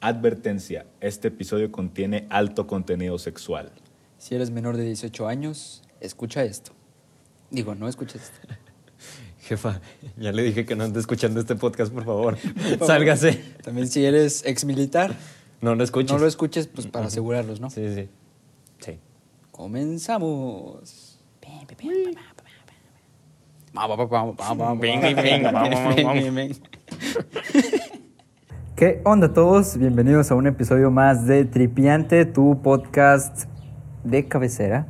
Advertencia, este episodio contiene alto contenido sexual. Si eres menor de 18 años, escucha esto. Digo, no escuches esto. Jefa, ya le dije que no ande escuchando este podcast, por favor. Sálgase. También si eres ex militar, No lo escuches. no lo escuches pues para asegurarlos, ¿no? Sí, sí. Sí. Comenzamos. ¿Qué onda todos? Bienvenidos a un episodio más de Tripiante, tu podcast de cabecera.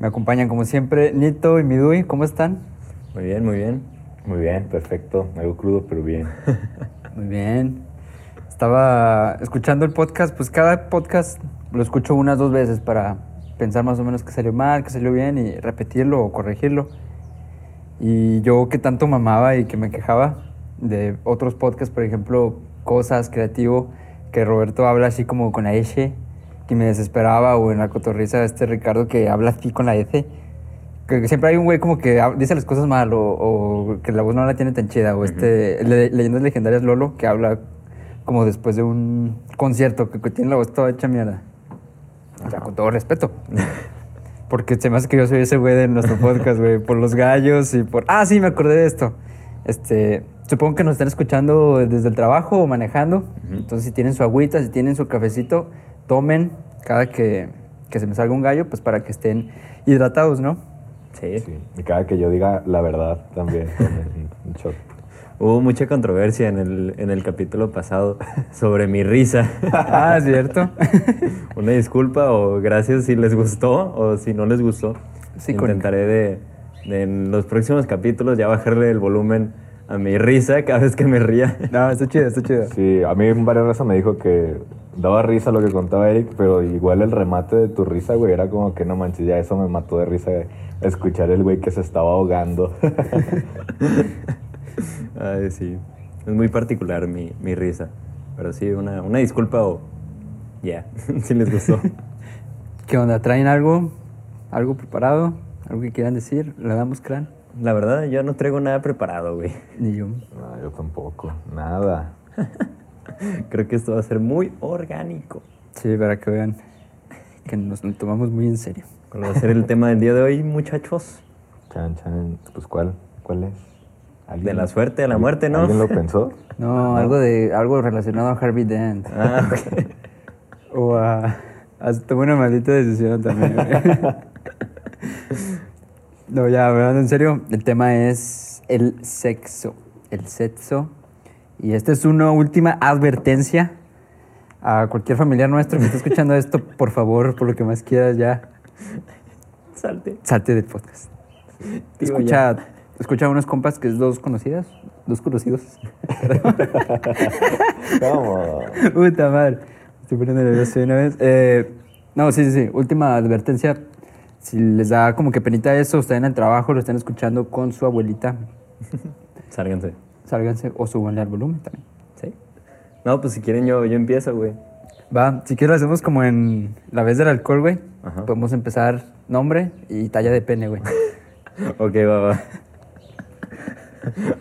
Me acompañan como siempre Nito y Midui, ¿cómo están? Muy bien, muy bien. Muy bien, perfecto. Algo crudo, pero bien. Muy bien. Estaba escuchando el podcast, pues cada podcast lo escucho unas dos veces para pensar más o menos qué salió mal, qué salió bien y repetirlo o corregirlo. Y yo que tanto mamaba y que me quejaba de otros podcasts, por ejemplo, Cosas, Creativo, que Roberto habla así como con la S, que me desesperaba, o en la cotorriza este Ricardo que habla así con la S. Que siempre hay un güey como que dice las cosas mal o, o que la voz no la tiene tan chida. O este, le- Leyendas Legendarias Lolo, que habla como después de un concierto, que, que tiene la voz toda hecha mierda. O sea, con todo respeto. Porque se me hace que yo soy ese güey de nuestro podcast, güey. Por los gallos y por... Ah, sí, me acordé de esto. Este, supongo que nos están escuchando desde el trabajo o manejando. Entonces, si tienen su agüita, si tienen su cafecito, tomen cada que, que se me salga un gallo, pues para que estén hidratados, ¿no? Sí. Sí. Y cada que yo diga la verdad también. un. Hubo mucha controversia en el, en el capítulo pasado sobre mi risa. Ah, cierto. Una disculpa o gracias si les gustó o si no les gustó. Sí, Intentaré de, de en los próximos capítulos ya bajarle el volumen a mi risa cada vez que me ría. no, está chido, está chido. Sí, a mí varias veces me dijo que daba risa lo que contaba Eric, pero igual el remate de tu risa, güey, era como que no manches, ya eso me mató de risa escuchar el güey que se estaba ahogando. Ay, sí. Es muy particular mi, mi risa. Pero sí, una, una disculpa o ya, si les gustó. ¿Qué onda? ¿Traen algo? ¿Algo preparado? ¿Algo que quieran decir? ¿Le damos crán? La verdad, yo no traigo nada preparado, güey. Ni yo. no, yo tampoco, nada. Creo que esto va a ser muy orgánico. Sí, para que vean que nos lo tomamos muy en serio. ¿Cuál va a ser el tema del día de hoy, muchachos? Chan, chan, pues ¿cuál? ¿Cuál es? ¿Alguien- De la suerte a la muerte, ¿no? ¿Alguien lo pensó? No, algo de algo relacionado a Harvey Dent. Ah, ok. O a... a tomé una maldita decisión también. no, ya, hablando en serio, el tema es el sexo. El sexo. Y esta es una última advertencia a cualquier familiar nuestro que esté escuchando esto. Por favor, por lo que más quieras, ya Salte. salte del podcast. Digo, Escucha, escucha a unos compas que es dos conocidas. Dos conocidos. ¿Cómo? Puta madre. Estoy poniendo nervioso de una vez. Eh, no, sí, sí, sí. Última advertencia. Si les da como que penita eso, están en el trabajo, lo están escuchando con su abuelita, Sálganse. sálganse o subanle al volumen también. ¿Sí? No, pues si quieren yo, yo empiezo, güey. Va, si quieres lo hacemos como en la vez del alcohol, güey. Ajá. Podemos empezar nombre y talla de pene, güey. Ok, va, va.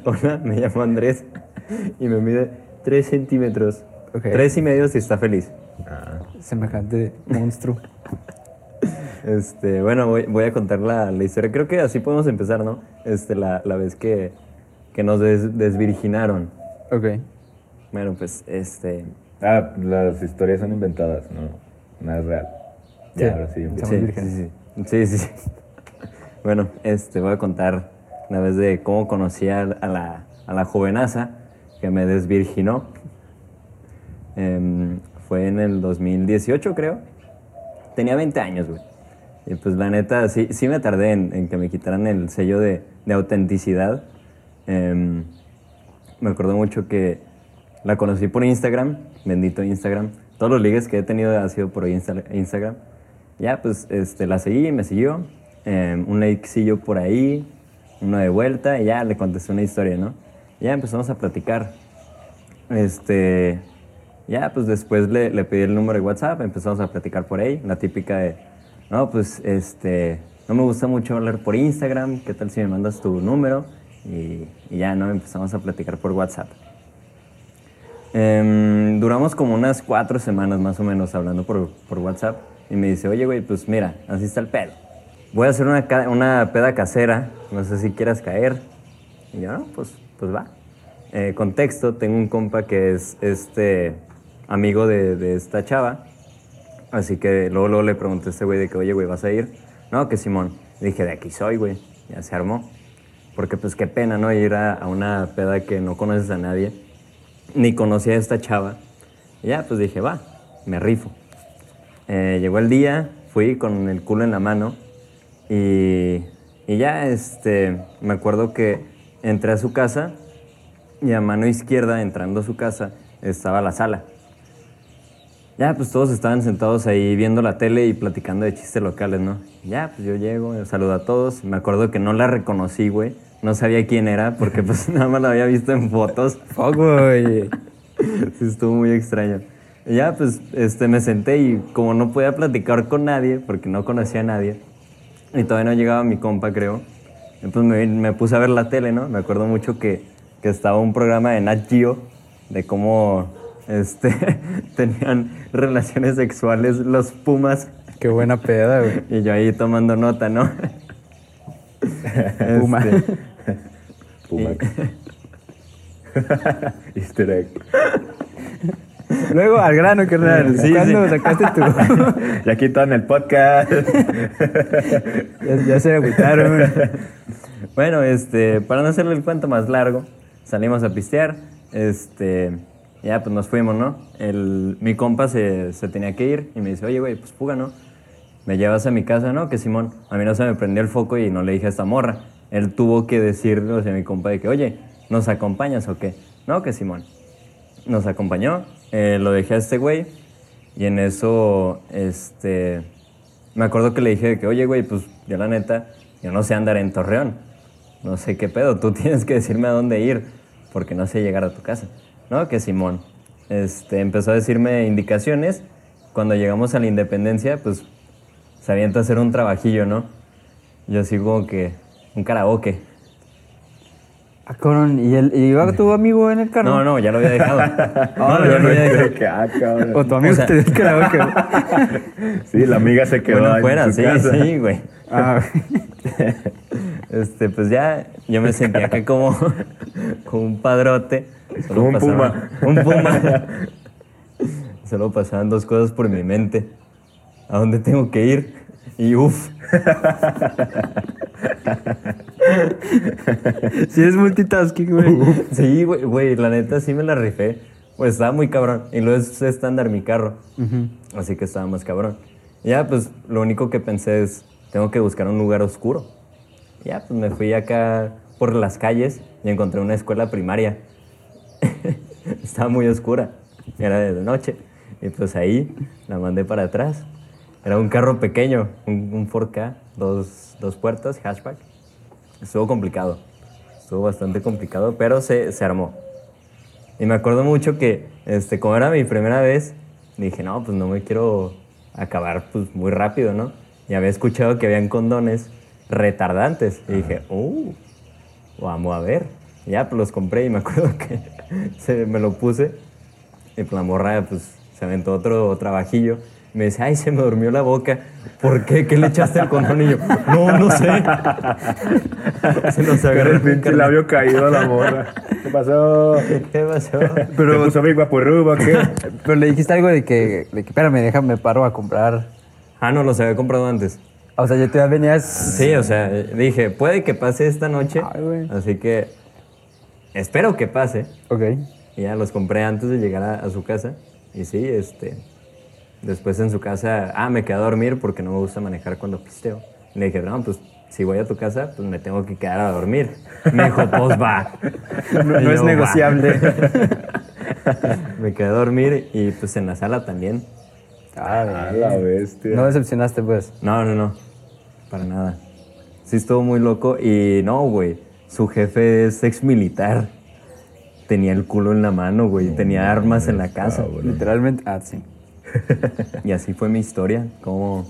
Hola, me llamo Andrés y me mide 3 centímetros. Ok. Tres y medio si está feliz. Semejante monstruo. Este, bueno, voy, voy a contar la, la historia. Creo que así podemos empezar, ¿no? Este, la, la vez que, que nos des- desvirginaron. Ok. Bueno, pues, este... Ah, las historias son inventadas, no, nada es real. Ya, ahora sí. Somos sí, sí, sí, sí, sí. Bueno, este, voy a contar la vez de cómo conocí a, la, a la jovenaza que me desvirginó. Em, fue en el 2018, creo. Tenía 20 años, güey. Y pues la neta, sí, sí me tardé en, que me quitaran el sello de, de autenticidad. Em, me acuerdo mucho que la conocí por Instagram, bendito Instagram. Todos los ligues que he tenido ha sido por Insta- Instagram. Ya, pues este, la seguí me siguió. Em, un likecillo por ahí, uno de vuelta y ya le contesté una historia, ¿no? Ya empezamos a platicar. Este, ya, pues después le, le pedí el número de WhatsApp, empezamos a platicar por ahí, la típica de, no, pues este, no me gusta mucho hablar por Instagram, ¿qué tal si me mandas tu número? Y, ya, ¿no? Empezamos a platicar por WhatsApp. Em, duramos como unas cuatro semanas más o menos hablando por, por WhatsApp. Y me dice, oye, güey, pues mira, así está el pedo. Voy a hacer una, una peda casera, no sé si quieras caer. Y yo, no, pues, pues va. Eh, contexto, tengo un compa que es este amigo de, de esta chava. Así que luego, le pregunté a este güey de que, oye, güey, ¿vas a ir? No, que Simón. Le dije, de aquí soy, güey. Ya se armó. Porque pues qué pena, ¿no? Ir a, a una peda que no conoces a nadie. Ni conocía a esta chava. Y ya, pues dije, va, me rifo. Eh, llegó el día, fui con el culo en la mano. Y, y ya, este, me acuerdo que entré a su casa y a mano izquierda, entrando a su casa, estaba la sala. Ya, pues todos estaban sentados ahí viendo la tele y platicando de chistes locales, ¿no? Ya, pues yo llego, saludo a todos. Me acuerdo que no la reconocí, güey. No sabía quién era porque pues nada más la había visto en fotos. Fuck, güey. Sí, estuvo muy extraño. Y ya, pues, este, me senté y como no podía platicar con nadie, porque no conocía a nadie, y todavía no llegaba mi compa, creo, pues me, me puse a ver la tele, ¿no? Me acuerdo mucho que, que estaba un programa de Nat Geo de cómo este, tenían relaciones sexuales los pumas Qué buena peda, güey. y yo ahí tomando nota, ¿no? Puma. Este, Pumax. Easter egg. Luego, al grano, carnal. Sí, ¿Cuándo sí. sacaste tu...? Ya en el podcast. ya, ya se agüitaron. Bueno, este, para no hacerle el cuento más largo, salimos a pistear, este, ya pues nos fuimos, ¿no? El, mi compa se, se tenía que ir y me dice, oye, güey, pues fuga, ¿no? Me llevas a mi casa, ¿no? Que Simón, a mí no se me prendió el foco y no le dije a esta morra. Él tuvo que decirle, o sea, a mi compa de que, oye, ¿nos acompañas o qué? No, que Simón. Nos acompañó, eh, lo dejé a este güey y en eso, este, me acuerdo que le dije de que, oye, güey, pues yo la neta, yo no sé andar en Torreón. No sé qué pedo, tú tienes que decirme a dónde ir, porque no sé llegar a tu casa. No, que Simón. Este, empezó a decirme indicaciones. Cuando llegamos a la independencia, pues se avienta a hacer un trabajillo, ¿no? Yo así como que un karaoke. Ah, cabrón. ¿Y, el, y iba tu amigo en el carro? No, no, ya lo había dejado. Ah, no, ya ya lo había dejado. Que, ah, cabrón. O tu amigo O sea- te dio el karaoke. Sí, la amiga se quedó Bueno, ahí fuera, en su sí, casa. sí, güey. Ah, Este, pues ya yo me sentía acá como, como un padrote. Solo Como un pasaba- Un puma. Solo pasaban dos cosas por mi mente. ¿A dónde tengo que ir? Y uff, sí es multitasking, güey. sí, güey, güey, la neta sí me la rifé. Pues estaba muy cabrón. Y luego es estándar mi carro. Así que estaba más cabrón. Ya, pues lo único que pensé es, tengo que buscar un lugar oscuro. Ya, pues me fui acá por las calles y encontré una escuela primaria. Estaba muy oscura, era de noche. Y pues ahí la mandé para atrás. Era un carro pequeño, un, un 4K, dos, dos puertas, hatchback. Estuvo complicado, estuvo bastante complicado, pero se, se armó. Y me acuerdo mucho que, este, como era mi primera vez, dije, no, pues no me quiero acabar pues, muy rápido, ¿no? Y había escuchado que habían condones retardantes. Y dije, uh, vamos a ver. Y ya, pues los compré y me acuerdo que se, me lo puse. Y pues la morra, pues, se aventó otro trabajillo. Me dice, ay, se me durmió la boca. ¿Por qué? ¿Qué le echaste al condón? Y yo, no, no sé. se nos agarró el pinche labio caído a la morra. ¿Qué pasó? ¿Qué pasó? Pero, ¿Te puso mi qué? Pero le dijiste algo de que, de que espérame, déjame paro a comprar. Ah, no, los había comprado antes. O sea, tú ya venías. Sí, o sea, dije, puede que pase esta noche. Ay, güey. así que espero que pase. Ok. Y ya los compré antes de llegar a, a su casa. Y sí, este. Después en su casa, ah, me quedé a dormir porque no me gusta manejar cuando pisteo. Le dije, no, pues si voy a tu casa, pues me tengo que quedar a dormir. Me dijo, pues va. No, es yo, negociable. me quedé a dormir y pues en la sala también. Ah, A la bestia. No decepcionaste, pues. No, no, no. Para nada. Sí estuvo muy loco y no, güey. Su jefe es ex militar. Tenía el culo en la mano, güey. Tenía armas en la casa. Literalmente. Ah, sí. Y así fue mi historia. Cómo,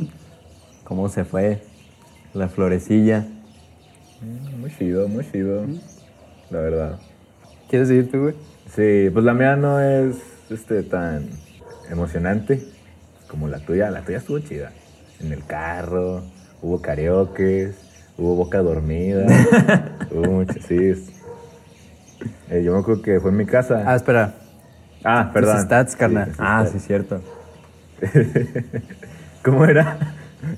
cómo se fue la florecilla. Muy chido, muy chido. La verdad. ¿Quieres irte, güey? Sí, pues la mía no es este, tan emocionante como la tuya. La tuya estuvo chida. En el carro, hubo karaoke, hubo boca dormida, hubo mucho, sí. Eh, yo me acuerdo que fue en mi casa. Ah, espera. Ah, perdón. stats, Sí, carnal. tus Ah, sí, cierto. ¿Cómo era?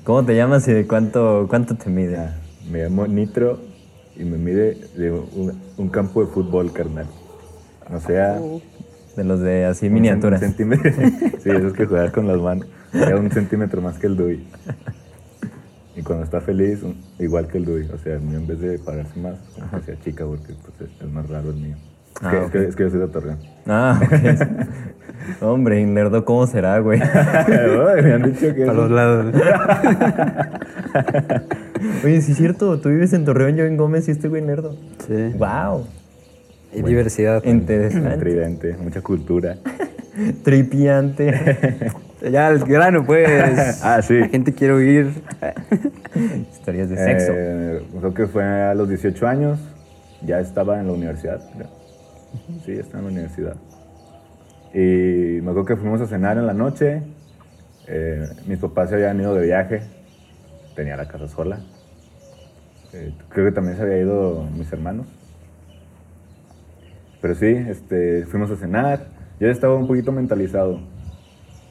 ¿Cómo te llamas y de cuánto, cuánto te mide? Ah, me llamo Nitro y me mide de un, un campo de fútbol, carnal. O sea, De los de así un miniaturas. cen- centímetro. sí, esos que juegas con las manos. Era un centímetro más que el Dewey. Y cuando está feliz, un- igual que el Dewey. O sea, el mío en vez de pararse más, como que sea chica, porque pues, es, es más raro el mío. Es, Ah, es, que, es que yo soy de Torreón. Ah, ok. Hombre, Inlerdo, ¿cómo será, güey? Me han dicho que... Para los lados. Oye, sí es cierto, tú vives en Torreón, yo en Gómez y este güey nerdo. Sí. Wow. Y diversidad. Interesante. Tridente, mucha cultura. Tripiante. Ya, el grano, pues. Ah, sí. La gente quiere oír. Historias de sexo. Eh, creo que fue a los 18 años. Ya estaba en la universidad. Sí, estaba en la universidad. Y me acuerdo que fuimos a cenar en la noche. Eh, mis papás se habían ido de viaje. Tenía la casa sola. Eh, creo que también se había ido mis hermanos. Pero sí, este, fuimos a cenar. Yo ya estaba un poquito mentalizado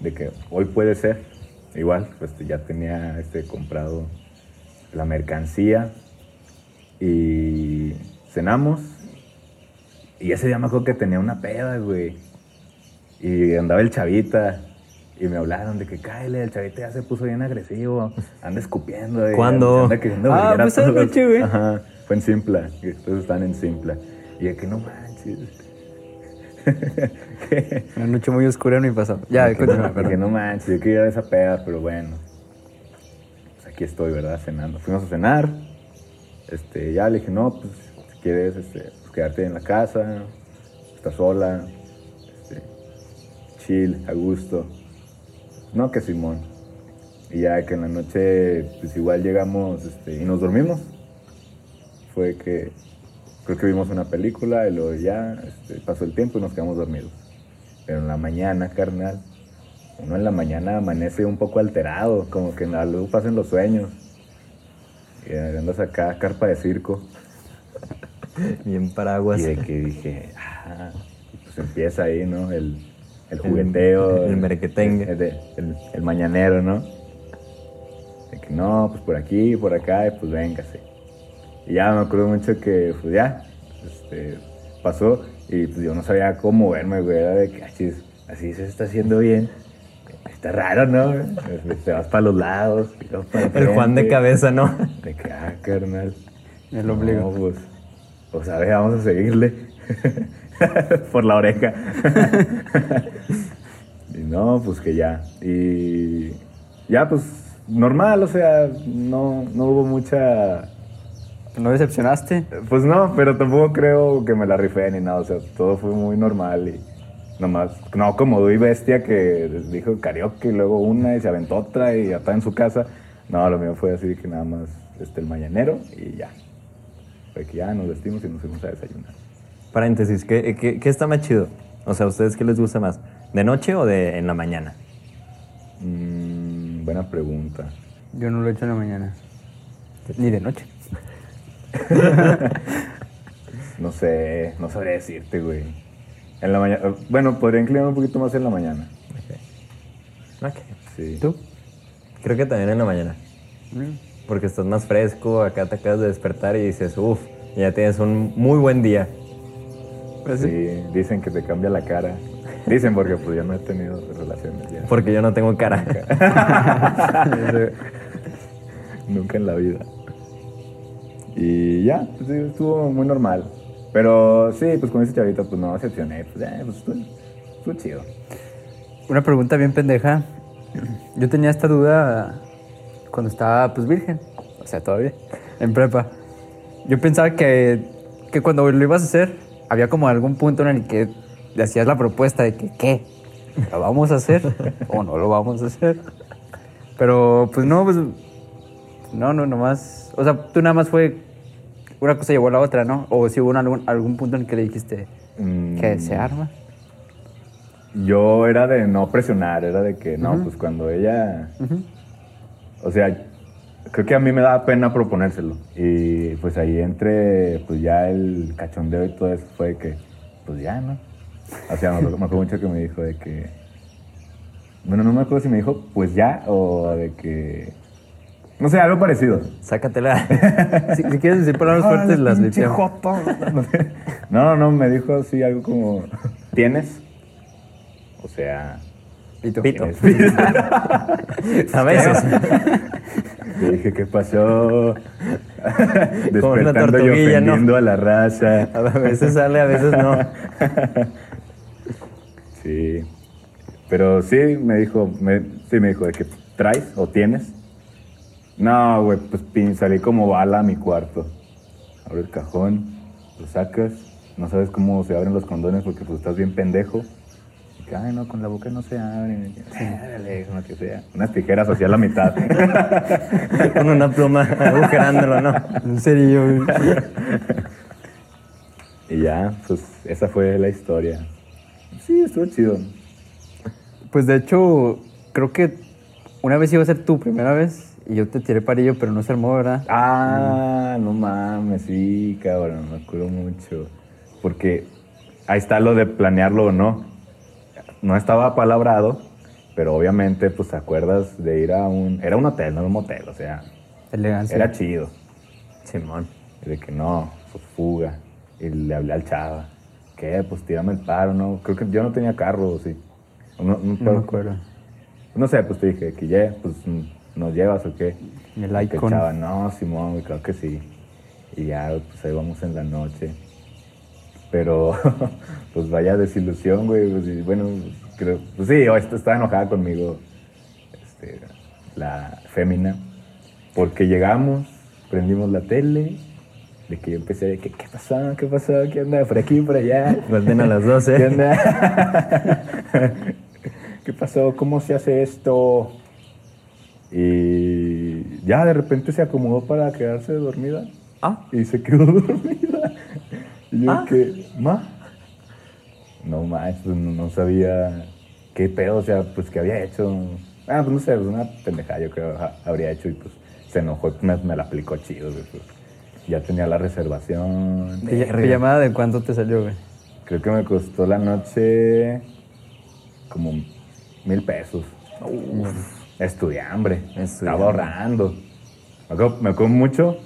de que hoy puede ser. Igual, pues ya tenía este, comprado la mercancía y cenamos. Y ese día me acuerdo que tenía una peda, güey. Y andaba el chavita. Y me hablaron de que cáele, el chavita ya se puso bien agresivo. Anda escupiendo. y ¿Cuándo? Anda Ah, pues esa noche, güey. Ajá, fue en Simpla. y Entonces están en Simpla. Y de que no manches. Que- Una noche muy oscura en mi pasado. Ya, que continúa, no, de que perdón. no manches, yo quería esa peda, pero bueno. Pues aquí estoy, ¿verdad? Cenando. Fuimos a cenar. Este, ya le dije, no, pues si quieres este, pues, quedarte en la casa, estás sola, este, chill, a gusto. No, que Simón. Y ya que en la noche, pues igual llegamos este, y nos dormimos. Fue que creo que vimos una película y luego ya este, pasó el tiempo y nos quedamos dormidos. Pero en la mañana, carnal, uno en la mañana amanece un poco alterado, como que en la luz pasan los sueños. Y andas acá, carpa de circo. Bien paraguas. Y de que dije, ah, pues empieza ahí, ¿no? El, el jugueteo. el merequetengue. El, el- el- el mañanero, ¿no? De que no, pues por aquí, por acá, y pues véngase. Y ya me acuerdo mucho que, pues ya, este, pasó y pues yo no sabía cómo moverme, güey. Era de que, "Ah, chis, así se está haciendo bien. Está raro, ¿no? Te vas para los lados. para El Juan de cabeza, ¿no? De que, ah, carnal. El ombligo. No, pues, pues a ver, vamos a seguirle. Por la oreja. y no, pues que ya. Y ya, pues, normal, o sea, no, no hubo mucha... ¿No decepcionaste? Pues no, pero tampoco creo que me la rifé ni nada, o sea, todo fue muy normal y nomás, no como Dui Bestia que dijo karaoke y luego una y se aventó otra y ya está en su casa. No, lo mío fue así que nada más este, el mañanero y ya. Fue que ya nos vestimos y nos fuimos a desayunar. Paréntesis, ¿qué, qué, qué está más chido? O sea, ¿a ustedes qué les gusta más? ¿De noche o de en la mañana? Mm, buena pregunta. Yo no lo he hecho en la mañana. Ni de noche. No sé, no sabría decirte, güey. En la mañana, bueno, podría inclinarme un poquito más en la mañana. Ok. Sí. ¿Tú? Creo que también en la mañana. Mm. Porque estás más fresco, acá te acabas de despertar y dices, uff, ya tienes un muy buen día. Pues sí. Sí, dicen que te cambia la cara. Dicen porque pues yo no he tenido relaciones ya. Porque yo no tengo cara. Nunca en la vida. Y ya, pues, estuvo muy normal. Pero sí, pues con ese chavito pues no decepcioné. Pues, eh, pues estuvo, estuvo chido. Una pregunta bien pendeja. Yo tenía esta duda cuando estaba pues virgen. O sea, todavía. En prepa. Yo pensaba que, que cuando lo ibas a hacer, había como algún punto en el que le hacías la propuesta de que, ¿qué? ¿Lo vamos a hacer o no lo vamos a hacer? Pero pues no, pues no, no, nomás. O sea, tú nada más fue. Una cosa llevó a la otra, ¿no? O si hubo un- algún, algún punto en el que le dijiste, Mm, que se arma. Yo era de no presionar, era de que no, pues cuando ella. O sea, creo que a mí me daba pena proponérselo. Y pues ahí entre, pues ya el cachondeo y todo eso fue de que, pues ya, ¿no? O sea, me acuerdo, me acuerdo mucho que me dijo de que. Bueno, no me acuerdo si me dijo, pues ya, o de que. No sé, algo parecido. Sácatela. Si, si quieres decir palabras fuertes, las limpiamos. No, no, me dijo así algo como, ¿tienes? O sea, Pito. Pito. A veces. Le dije, ¿qué pasó? Despertando y tortuguilla, ¿no? ofendiendo a la raza. A veces sale, a veces no. Sí. Pero sí, me dijo, me, sí, me dijo de que traes o tienes. No, güey, pues pin, salí como bala a mi cuarto. Abre el cajón, lo sacas, no sabes cómo se abren los condones porque pues estás bien pendejo. Y que, ay, no, con la boca no se abren. Dale, no que sea. Unas tijeras hacia la mitad. Con una pluma agujerándolo, ¿no? En serio, güey. y ya, pues esa fue la historia. Sí, estuvo chido. Pues de hecho, creo que una vez iba a ser tu primera vez y yo te tiré parillo, pero no se armó, ¿verdad? Ah, no mames, sí, cabrón, me acuerdo mucho. Porque ahí está lo de planearlo o no. No estaba palabrado, pero obviamente, pues te acuerdas de ir a un. Era un hotel, no era un motel, o sea, Elegancia. era chido. Simón. Y de que no, pues fuga. Y le hablé al chava. ¿Qué? Pues tírame el paro, ¿no? Creo que yo no tenía carro, ¿o sí. No, no, No me acuerdo. No sé, pues te dije que ya, pues mm, nos llevas o qué. El Y que icon. chava, no, Simón, claro que sí. Y ya, pues ahí vamos en la noche. Pero, pues vaya desilusión, güey. pues, y bueno, creo, pues sí, estaba enojada conmigo, este, la fémina, porque llegamos, prendimos la tele, de que yo empecé de que, ¿qué pasó? ¿Qué pasó? ¿Qué onda? Por aquí, por allá. Vuelven a las 12. ¿Qué onda? ¿Qué pasó? ¿Cómo se hace esto? Y ya de repente se acomodó para quedarse dormida. Ah. Y se quedó dormida. Y yo Ah. que, ma. No más, pues no, no sabía qué pedo, o sea, pues qué había hecho. Ah, pues no sé, pues una pendejada yo creo habría hecho y pues se enojó y me, me la aplicó chido, pues. Ya tenía la reservación. Pi- ¿Pijamada de cuánto te salió, güey? Creo que me costó la noche como mil pesos. Estudiambre. Estudiambre. Estaba ahorrando. Me acuerdo, me acuerdo mucho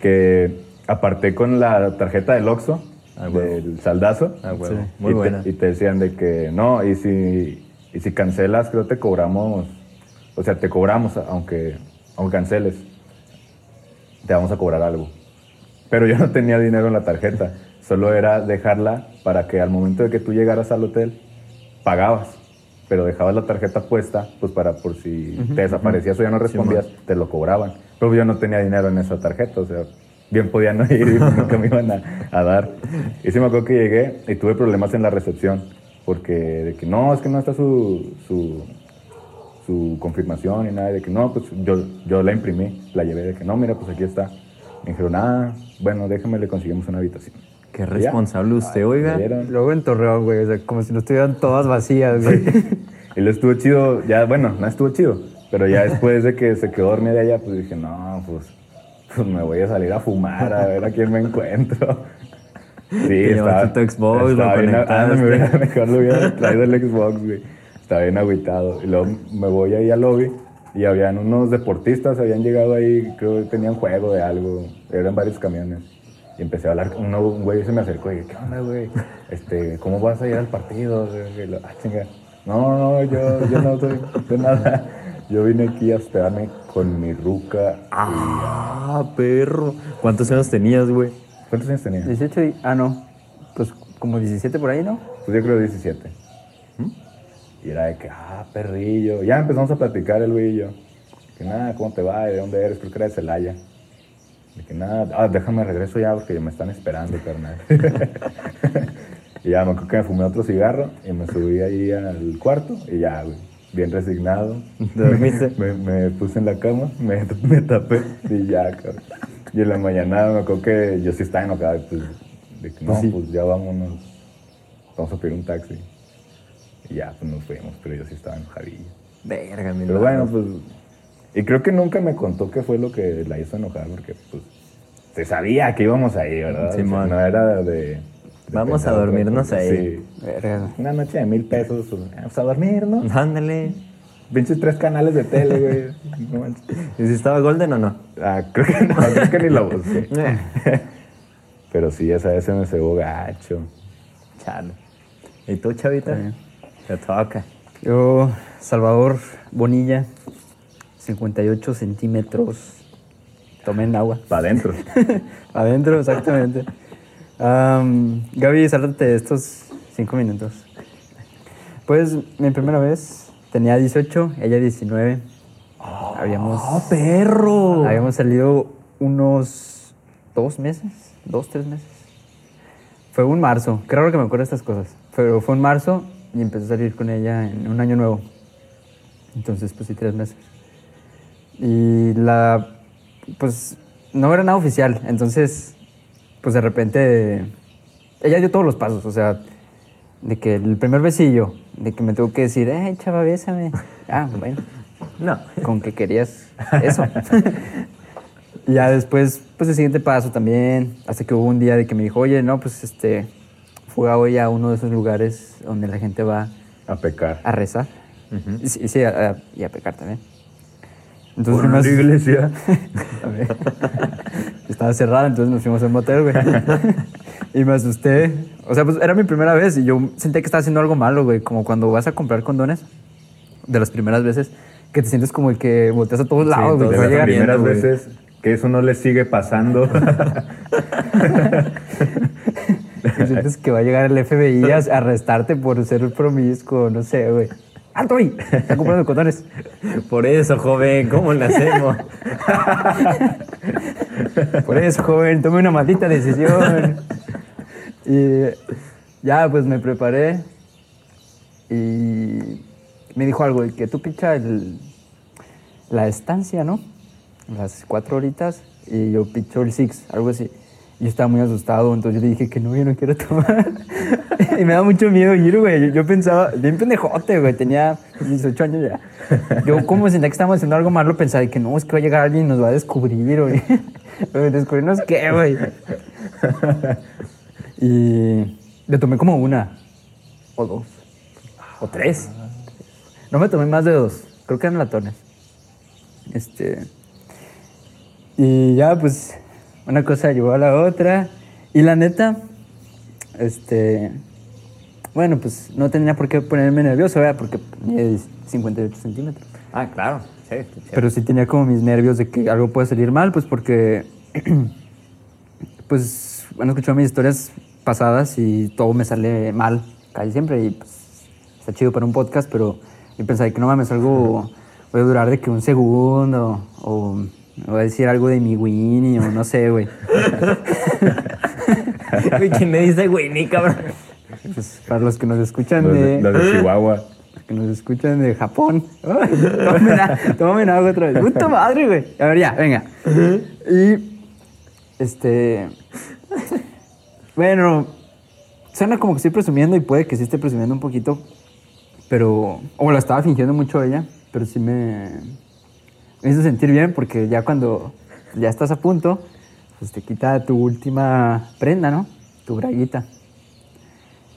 que aparté con la tarjeta del Oxxo, Ah, del saldazo. Ah. Sí. Muy y buena. Te, y te decían de que no, y si, y si cancelas, creo te cobramos, o sea, te cobramos aunque, aunque canceles, te vamos a cobrar algo. Pero yo no tenía dinero en la tarjeta, solo era dejarla para que al momento de que tú llegaras al hotel, pagabas, pero dejabas la tarjeta puesta, pues para por si te desaparecías o ya no respondías, te lo cobraban. Pero yo no tenía dinero en esa tarjeta, o sea, bien podía no ir y nunca me iban a, a dar. Y sí me acuerdo que llegué y tuve problemas en la recepción, porque de que no, es que no está su, su, su confirmación y nada, de que no, pues yo, yo la imprimí, la llevé, de que no, mira, pues aquí está. Me dijeron, ah, bueno, déjame, le conseguimos una habitación. Qué responsable usted, oiga. Luego en Torreón, güey. O sea, como si no estuvieran todas vacías, güey. Y lo estuvo chido, ya, bueno, no estuvo chido, pero ya después de que se quedó dormida allá, pues dije, no, pues, pues me voy a salir a fumar, a ver a quién me encuentro. Sí, llevaste tu Xbox, lo estaba bien, ah, me hubiera, mejor lo hubiera traído el Xbox, güey. Estaba bien agüitado. Y luego me voy ahí al lobby y habían unos deportistas, habían llegado ahí, creo que tenían juego de algo, eran varios camiones. Y empecé a hablar, uno, un güey se me acercó y dije, ¿qué onda, güey? Este, ¿Cómo vas a ir al partido? Ah. No, no, yo, yo no soy de nada. Yo vine aquí a hospedarme con mi ruca. Ah, perro. ¿Cuántos años tenías, güey? ¿Cuántos años tenía? 18 y... Ah, no. Pues como 17 por ahí, ¿no? Pues yo creo 17. Y era de que, ah, perrillo. Ya empezamos a platicar el güey y yo. Que nada, ¿cómo te va? ¿De dónde eres? Creo que era de Celaya. De que nada, ah, déjame regreso ya porque me están esperando, carnal. y ya me acuerdo que me fumé otro cigarro y me subí ahí al cuarto y ya, güey. Bien resignado. ¿Te dormiste? Me, me puse en la cama, me, me tapé y ya, cabrón. Y en la mañana me acuerdo que yo sí estaba enojado. Pues, de que no, Pues sí. pues ya vámonos. vamos a pedir un taxi. Y ya, pues nos fuimos, pero yo sí estaba enojadillo. Verga, mi Pero bueno, pues. Y creo que nunca me contó qué fue lo que la hizo enojar, porque pues se sabía que íbamos ahí, ¿verdad? O sea, Simón. no era de. de Vamos a dormirnos pues, ahí. Sí. Una noche de mil pesos, pues, vamos a dormir, ¿no? Ándale. Pinches tres canales de tele, güey. No manches. ¿Y si estaba Golden o no? Ah, creo que no, creo que ni lo busqué. Pero sí, esa vez se me cebó gacho. Chale. ¿Y tú, chavita? Sí. Te toca. Yo, Salvador Bonilla, 58 centímetros. Tomen agua. Para adentro. Adentro, exactamente. Am, Gaby, sáltate estos cinco minutos. Pues mi primera vez tenía 18, ella 19. habíamos, ¡Oh, perro! habíamos salido unos dos meses, dos, tres meses. Fue un marzo, raro que me acuerdo de estas cosas. Pero fue un marzo y empecé a salir con ella en un año nuevo. Entonces, pues sí, tres meses. Y la, pues, no era nada oficial. Entonces, pues de repente, ella dio todos los pasos. O sea, de que el primer besillo, de que me tuvo que decir, eh, chava, bésame. Ah, bueno, No. con que querías eso. y ya después, pues el siguiente paso también, hasta que hubo un día de que me dijo, oye, no, pues este, fue hoy a uno de esos lugares donde la gente va A pecar. a rezar. Y sí, sí, a- a- y a pecar también. Entonces fuimos- la iglesia. Estaba cerrada, entonces nos fuimos a un motel, güey. y me asusté. O sea, pues era mi primera vez y yo sentía que estaba haciendo algo malo, güey. Como cuando vas a comprar condones, de las primeras veces, que te sientes como el que volteas a todos lados, güey. de las primeras güey. veces que eso no le sigue pasando. Sientes que va a llegar el FBI a arrestarte por ser promiscuo, no sé, güey. ¡Alto ahí! Están comprando condones. Por eso, joven, ¿cómo le hacemos? Por eso, joven, tome una maldita decisión. Y ya, pues me preparé y me dijo algo, que tú picha el, la estancia, ¿no? Las cuatro horitas y yo picho el six, algo así. Y estaba muy asustado, entonces yo le dije que no, yo no quiero tomar. y me da mucho miedo ir, güey. Yo, pensaba, bien pendejote, güey, tenía 18 años ya. Yo como sentía que estábamos haciendo algo malo, pensaba que no, es que va a llegar alguien y nos va a descubrir. Güey, Descubrirnos qué, güey. Y le tomé como una o dos. ¿O tres? No me tomé más de dos. Creo que eran latones. Este. Y ya, pues, una cosa llevó a la otra. Y la neta, este. Bueno, pues no tenía por qué ponerme nervioso, ¿verdad? Porque mide 58 centímetros. Ah, claro. Sí, sí. Pero sí tenía como mis nervios de que algo puede salir mal, pues porque. pues, bueno, escuchado mis historias pasadas y todo me sale mal casi siempre. Y pues, está chido para un podcast, pero yo pensaba que no mames, algo. Voy a durar de que un segundo, o voy a decir algo de mi Winnie, o no sé, güey. Güey, ¿quién me dice Winnie, cabrón? Pues, para los que nos escuchan los, de. de, los de Chihuahua. Los que nos escuchan de Japón. A- tómame agua otra vez. Puta madre, güey. A ver, ya, venga. Y. Este. Bueno. Suena como que estoy presumiendo y puede que sí esté presumiendo un poquito. Pero. O la estaba fingiendo mucho ella. Pero sí me. Me hizo sentir bien porque ya cuando ya estás a punto, pues te quita tu última prenda, ¿no? Tu braguita.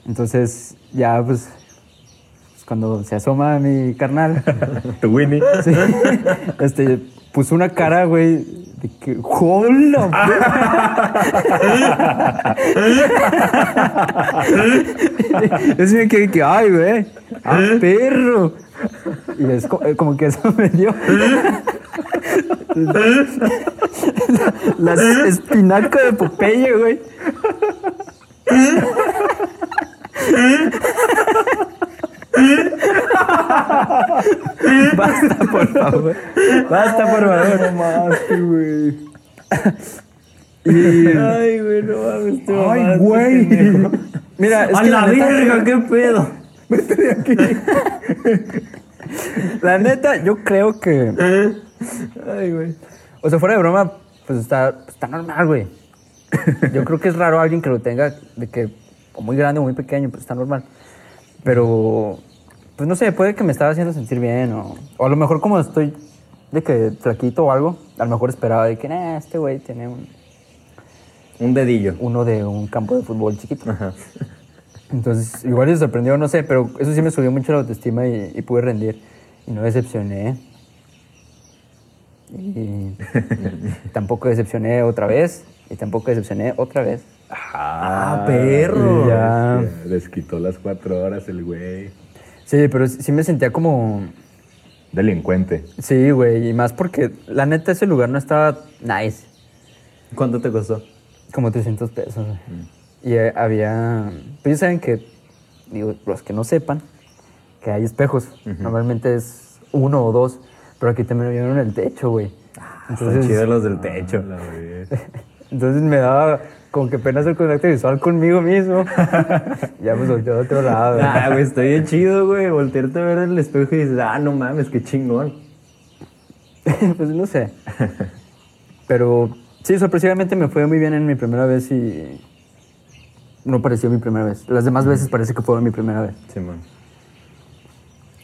Entonces, ya pues, pues, cuando se asoma mi carnal, Tu Winnie. sí, este, puso una cara, güey, de que, ¡hola! Me quedé que, ¡ay, güey! ¡Ah, perro! Y es eh, como que eso me dio. La espinaca de Popeye, güey. Basta, por favor. Basta, por favor. No más, güey. Y... Ay, güey, no mames. te Ay, güey. Mira, es ¡A que la verga, qué pedo! La neta, yo creo que. Ay, güey. O sea, fuera de broma, pues está, está normal, güey. Yo creo que es raro alguien que lo tenga, de que o muy grande o muy pequeño, pues está normal. Pero, pues no sé, puede que me estaba haciendo sentir bien o, o a lo mejor como estoy de que flaquito o algo, a lo mejor esperaba de que, nah, este güey tiene un, Un dedillo. uno de un campo de fútbol chiquito. Ajá. Entonces, igual se sorprendió, no sé, pero eso sí me subió mucho la autoestima y, y pude rendir. Y no decepcioné. Y tampoco decepcioné otra vez. Y tampoco decepcioné otra vez. Ah, perro. Ya. Les quitó las cuatro horas el güey. Sí, pero sí sí me sentía como... Delincuente. Sí, güey, y más porque la neta ese lugar no estaba nice. ¿Cuánto te costó? Como 300 pesos. güey. Y eh, había... Pues ya saben que, digo, los que no sepan, que hay espejos. Normalmente es uno o dos, pero aquí también lo vieron en el techo, güey. Están chidos los del techo. La vez. Entonces me daba como que pena hacer contacto visual conmigo mismo. ya me solté a otro lado. Ah, güey, está bien chido, güey. Voltearte a ver el espejo y dices, ah, no mames, qué chingón. pues no sé. Pero sí, sorpresivamente me fue muy bien en mi primera vez y no pareció mi primera vez. Las demás veces parece que fue mi primera vez. Simón.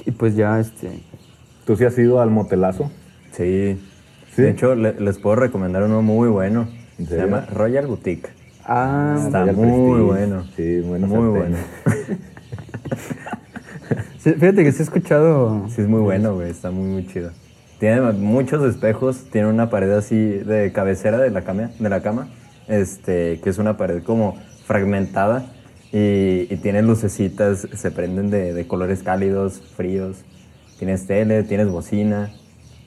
Y pues ya, este... ¿Tú sí has ido al motelazo? Sí. ¿Sí? De hecho, le- les puedo recomendar uno muy bueno. ¿En Se serio? llama Royal Boutique. Ah, Está Royal muy Prestige. bueno. Sí, bueno. Muy bueno. sí, fíjate que sí he escuchado... Sí, es muy bueno, güey. Está muy, muy chido. Tiene muchos espejos. Tiene una pared así de cabecera de la cama, de la cama este, que es una pared como fragmentada. Y, y tiene lucecitas, se prenden de, de colores cálidos, fríos. Tienes tele, tienes bocina.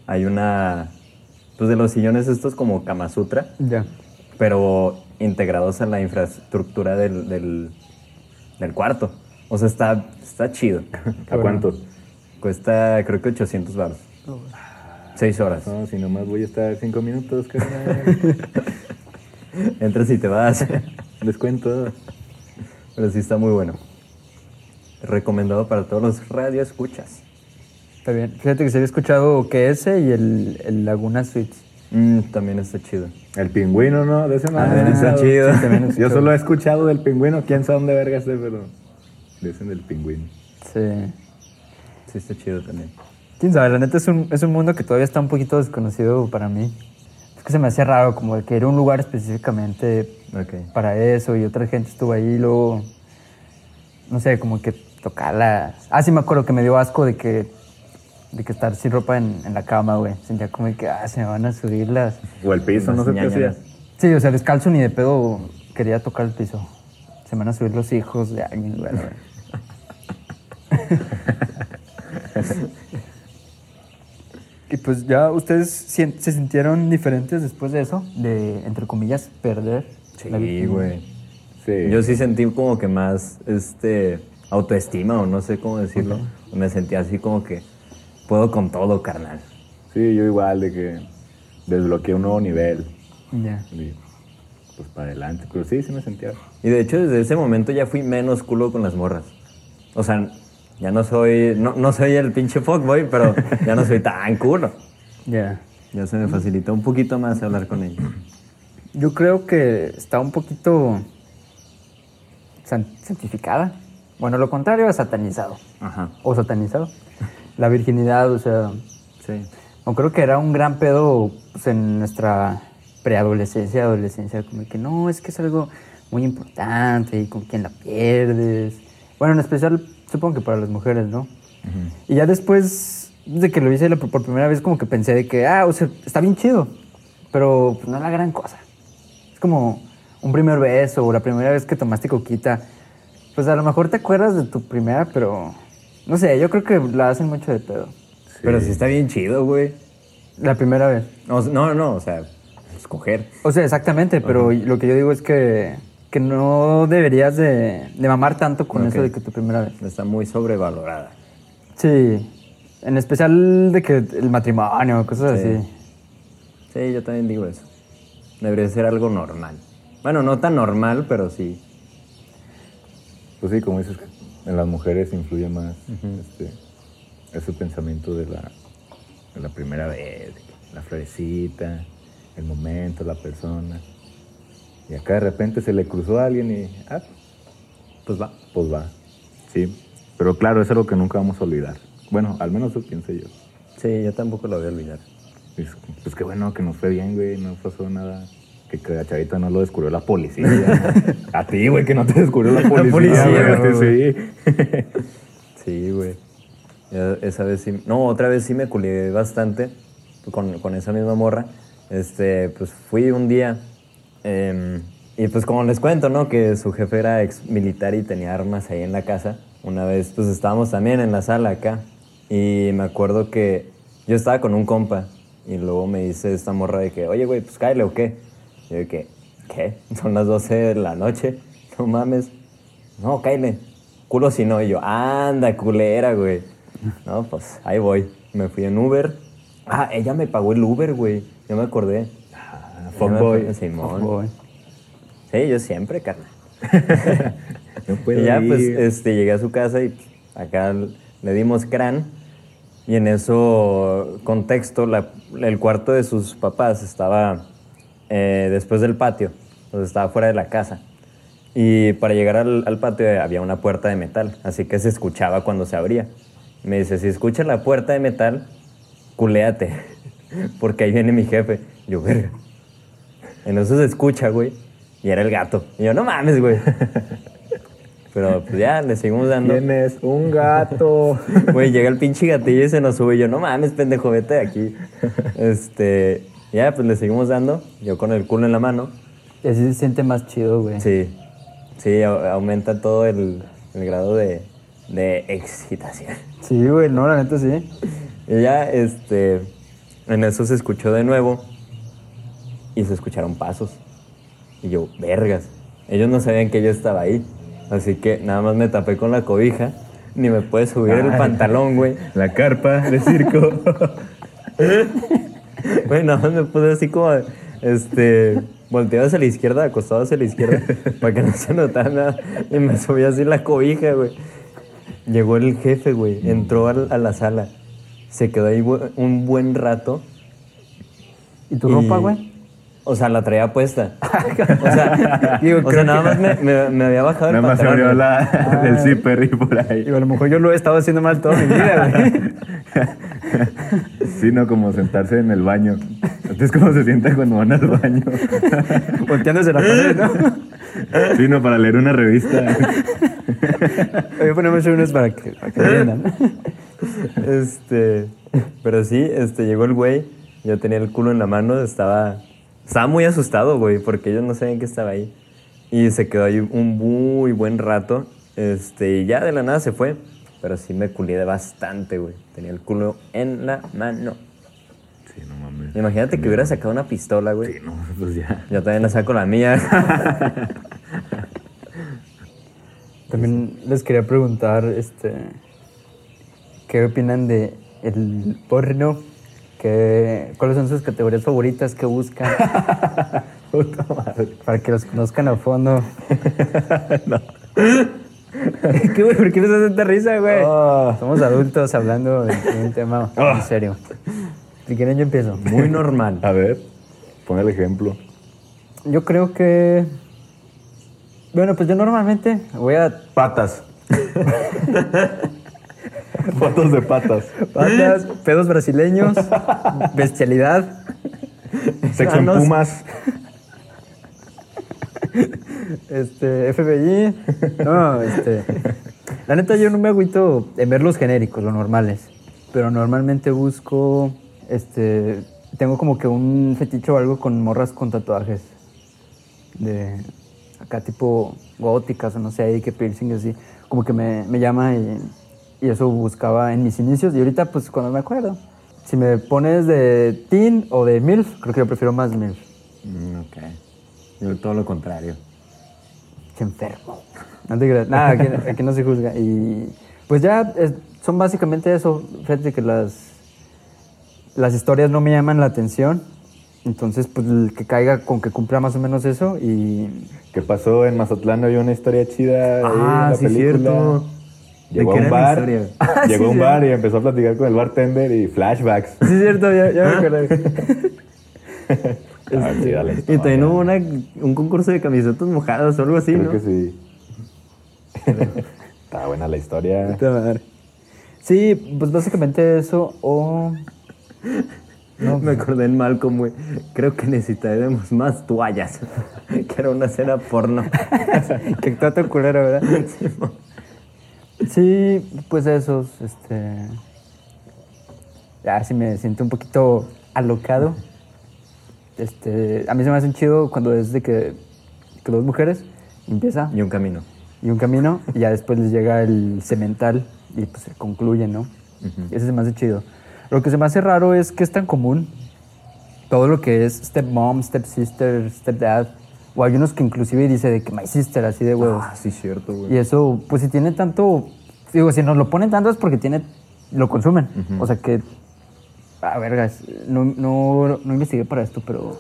Hay una... Pues de los sillones estos como Kama Sutra. Ya. pero integrados en la infraestructura del, del, del cuarto. O sea, está, está chido. ¿A cuánto? Cuesta, creo que 800 baros. Seis horas. No, si nomás voy a estar cinco minutos, carnal. Entras y te vas. Descuento. Pero sí está muy bueno. Recomendado para todos los radioescuchas. Está bien. Fíjate que se había escuchado que ese y el, el Laguna Suites. Mm, también está chido. El pingüino, ¿no? De ese Ah, he está chido. Sí, también Yo solo he escuchado del pingüino. ¿Quién sabe dónde verga esté, pero... Dicen del pingüino. Sí. Sí está chido también. Quién sabe, la neta es un, es un mundo que todavía está un poquito desconocido para mí. Es que se me hacía raro, como de que era un lugar específicamente para eso y otra gente estuvo ahí y luego, no sé, como que tocarlas. Ah, sí me acuerdo que me dio asco de que, de que estar sin ropa en, en la cama, güey. Sentía como que, ah, se me van a subir las... O el piso, no sé qué hacía. Sí, o sea, descalzo ni de pedo quería tocar el piso. Se me van a subir los hijos de alguien, güey. y pues ya ustedes se sintieron diferentes después de eso, de, entre comillas, perder. la Sí, güey. Sí. Yo sí sentí como que más este autoestima o no sé cómo decirlo. Me sentí así como que puedo con todo, carnal. Sí, yo igual, de que desbloqueé un nuevo nivel. Ya. Y pues para adelante. Pero sí, sí me sentía. Y de hecho desde ese momento ya fui menos culo con las morras. O sea, ya no soy no, no soy el pinche fuckboy, pero ya no soy tan culo. Ya. Ya se me facilita un poquito más hablar con ellas. Yo creo que está un poquito san- santificada. Bueno, lo contrario es satanizado. Ajá. O satanizado. La virginidad, o sea, Sí. No creo que era un gran pedo pues, en nuestra preadolescencia, adolescencia, como que no, es que es algo muy importante y con quién la pierdes. Bueno, en especial supongo que para las mujeres, ¿no? Y ya después de que lo hice la- por primera vez, como que pensé de que, ah, o sea, está bien chido, pero pues, no es la gran cosa. Es como un primer beso o la primera vez que tomaste coquita. Pues a lo mejor te acuerdas de tu primera, pero no sé, yo creo que la hacen mucho de pedo. Pero sí está bien chido, güey. La primera vez. O sea, No, no, o sea, escoger. O sea, exactamente, pero lo que yo digo es que, que no deberías de, de mamar tanto con eso de que tu primera vez. Está muy sobrevalorada. Sí, en especial de que el matrimonio, cosas Sí. así. Sí, yo también digo eso. Debería ser algo normal. Bueno, no tan normal, pero sí. Pues sí, como dices, en las mujeres influye más este, ese pensamiento de la, de la primera vez, la florecita, el momento, la persona. Y acá de repente se le cruzó a alguien y, ah, Pues va. pues va. Sí. Pero claro, eso es lo que nunca vamos a olvidar. Bueno, al menos eso pienso yo. Sí, yo tampoco lo voy a olvidar. Es- Pues qué bueno que nos fue bien, güey. No pasó nada. Que, que a Chavita no lo descubrió la policía. a ti, güey, que no te descubrió la policía. policía, güey, sí. Sí, güey. Esa vez sí. No, otra vez sí me culé bastante con, con esa misma morra. Este, pues fui un día. Em, y pues como les cuento, ¿no? Que su jefe era ex militar y tenía armas ahí en la casa. Una vez, pues estábamos también en la sala acá. Y me acuerdo que yo estaba con un compa. Y luego me dice esta morra de que, oye, güey, pues cáele o qué. Y yo de que, ¿qué? Son las 12 de la noche. No mames. No, cáele. Culo si no. Y yo, anda, culera, güey. No, pues ahí voy. Me fui en Uber. Ah, ella me pagó el Uber, güey. Yo me acordé. Fuckboy. Simón. Sí, yo siempre, carnal. No puedo Y ya, pues, ir. este, llegué a su casa y pues, acá le dimos crán. Y en eso, contexto, la- el cuarto de sus papás estaba eh, después del patio. Entonces estaba fuera de la casa. Y para llegar al, al patio había una puerta de metal. Así que se escuchaba cuando se abría. Me dice, si escuchas la puerta de metal, culéate. Porque ahí viene mi jefe. Yo, verga. En eso se escucha, güey. Y era el gato. Y yo, no mames, güey. Pero pues ya, le seguimos dando. Tienes un gato. Güey, llega el pinche gatillo y se nos sube. Y yo, no mames, pendejo, vete de aquí. Este, ya, pues le seguimos dando. Yo con el culo en la mano. Y así se siente más chido, güey. Sí, sí, au- aumenta todo el, el grado de, de excitación. Sí, güey, no, la neta sí. Y ya, este, en eso se escuchó de nuevo y se escucharon pasos. Y yo, vergas. Ellos no sabían que yo estaba ahí. Así que nada más me tapé con la cobija. Ni me puede subir el pantalón, güey. La carpa de circo. Güey, nada más me puse así como, este, volteado hacia la izquierda, acostado hacia la izquierda, para que no se notara nada. Y me subí así la cobija, güey. Llegó el jefe, güey, entró al- a, la sala. Se quedó ahí un buen rato. ¿Y tu y- ropa, güey? O sea, la traía puesta. O sea, Digo, o sea, nada que- más me, me- me había bajado el Nada más se pantalón. abrió la, el zipper y por ahí. Digo, a lo mejor yo lo he estado haciendo mal toda mi vida, güey. Sí, no, como sentarse en el baño. Es como se sientan cuando van al baño. Volteándose la pared, ¿no? Sí, no, para leer una revista. Voy a ponerme unos para que, para que entiendan. Este, pero sí, este, llegó el güey, yo tenía el culo en la mano, estaba, estaba muy asustado, güey, porque ellos no sabían que estaba ahí. Y se quedó ahí un muy buen rato, este, y ya de la nada se fue, pero sí me culé de bastante, güey. Tenía el culo en la mano. Sí, no mames. Imagínate que hubiera sacado una pistola, güey. Sí, no, pues ya. Yo también la saco la mía. También les quería preguntar, este, ¿qué opinan de el porno? ¿Qué, ¿Cuáles son sus categorías favoritas que buscan? Puta madre. Para que los conozcan a fondo. ¿Qué, güey? ¿Por qué les hace tanta risa, güey? Ah. Somos adultos hablando de de un tema en serio. Si quieren, yo empiezo. Muy normal. A ver, pon el ejemplo. Yo creo que. Bueno, pues yo normalmente voy a Patas. Fotos de patas. patas, pedos brasileños, bestialidad, Sexo en pumas. este, FBI. No, este. La neta, yo no me agüito en ver los genéricos, los normales. Pero normalmente busco. Este. Tengo como que un fetiche o algo con morras con tatuajes. De. Acá tipo góticas o no sé, ahí que piercing así. Como que me, me llama y, y eso buscaba en mis inicios. Y ahorita, pues cuando me acuerdo. Si me pones de teen o de MILF, creo que yo prefiero más MILF. Mm, ok. Yo todo lo contrario. Qué enfermo. No te creas. Nada, aquí, aquí no se juzga. Y pues ya es- son básicamente eso. Fíjate que las, las historias no me llaman la atención. Entonces, pues el que caiga con que cumpla más o menos eso. Y ¿Qué pasó en Mazatlán? Había una historia chida ahí Ah, en la sí, película. cierto. Llegó ¿De a un bar. Ah, Llegó sí, un sí. bar y empezó a platicar con el bartender y flashbacks. sí, es cierto, ya, ya me acordé. Ah, chida la Y también hubo una- un concurso de camisetas mojadas o algo así, Creo ¿no? que sí. Está buena la historia. Sí, pues básicamente eso o... No, Me acordé en Malcolm, güey. Creo que necesitaremos más toallas. que era una escena porno. que tan culero, ¿verdad? Sí, pues esos, este... Ya, si me siento un poquito alocado. Este, a mí se me hace chido cuando es de que, que dos mujeres empieza Y un camino. y un camino y ya después les llega el cemental y pues se concluye, ¿no? Ese se me hace chido. Lo que se me hace raro es que es tan común todo lo que es stepmom, stepsister, stepdad. O hay unos que inclusive dice de que my sister, así de huevos. Ah, sí, cierto, güey. Y eso, pues si tiene tanto, digo, si nos lo ponen tanto es porque tiene, lo consumen. O sea que, a vergas, no, no, no investigué para esto, pero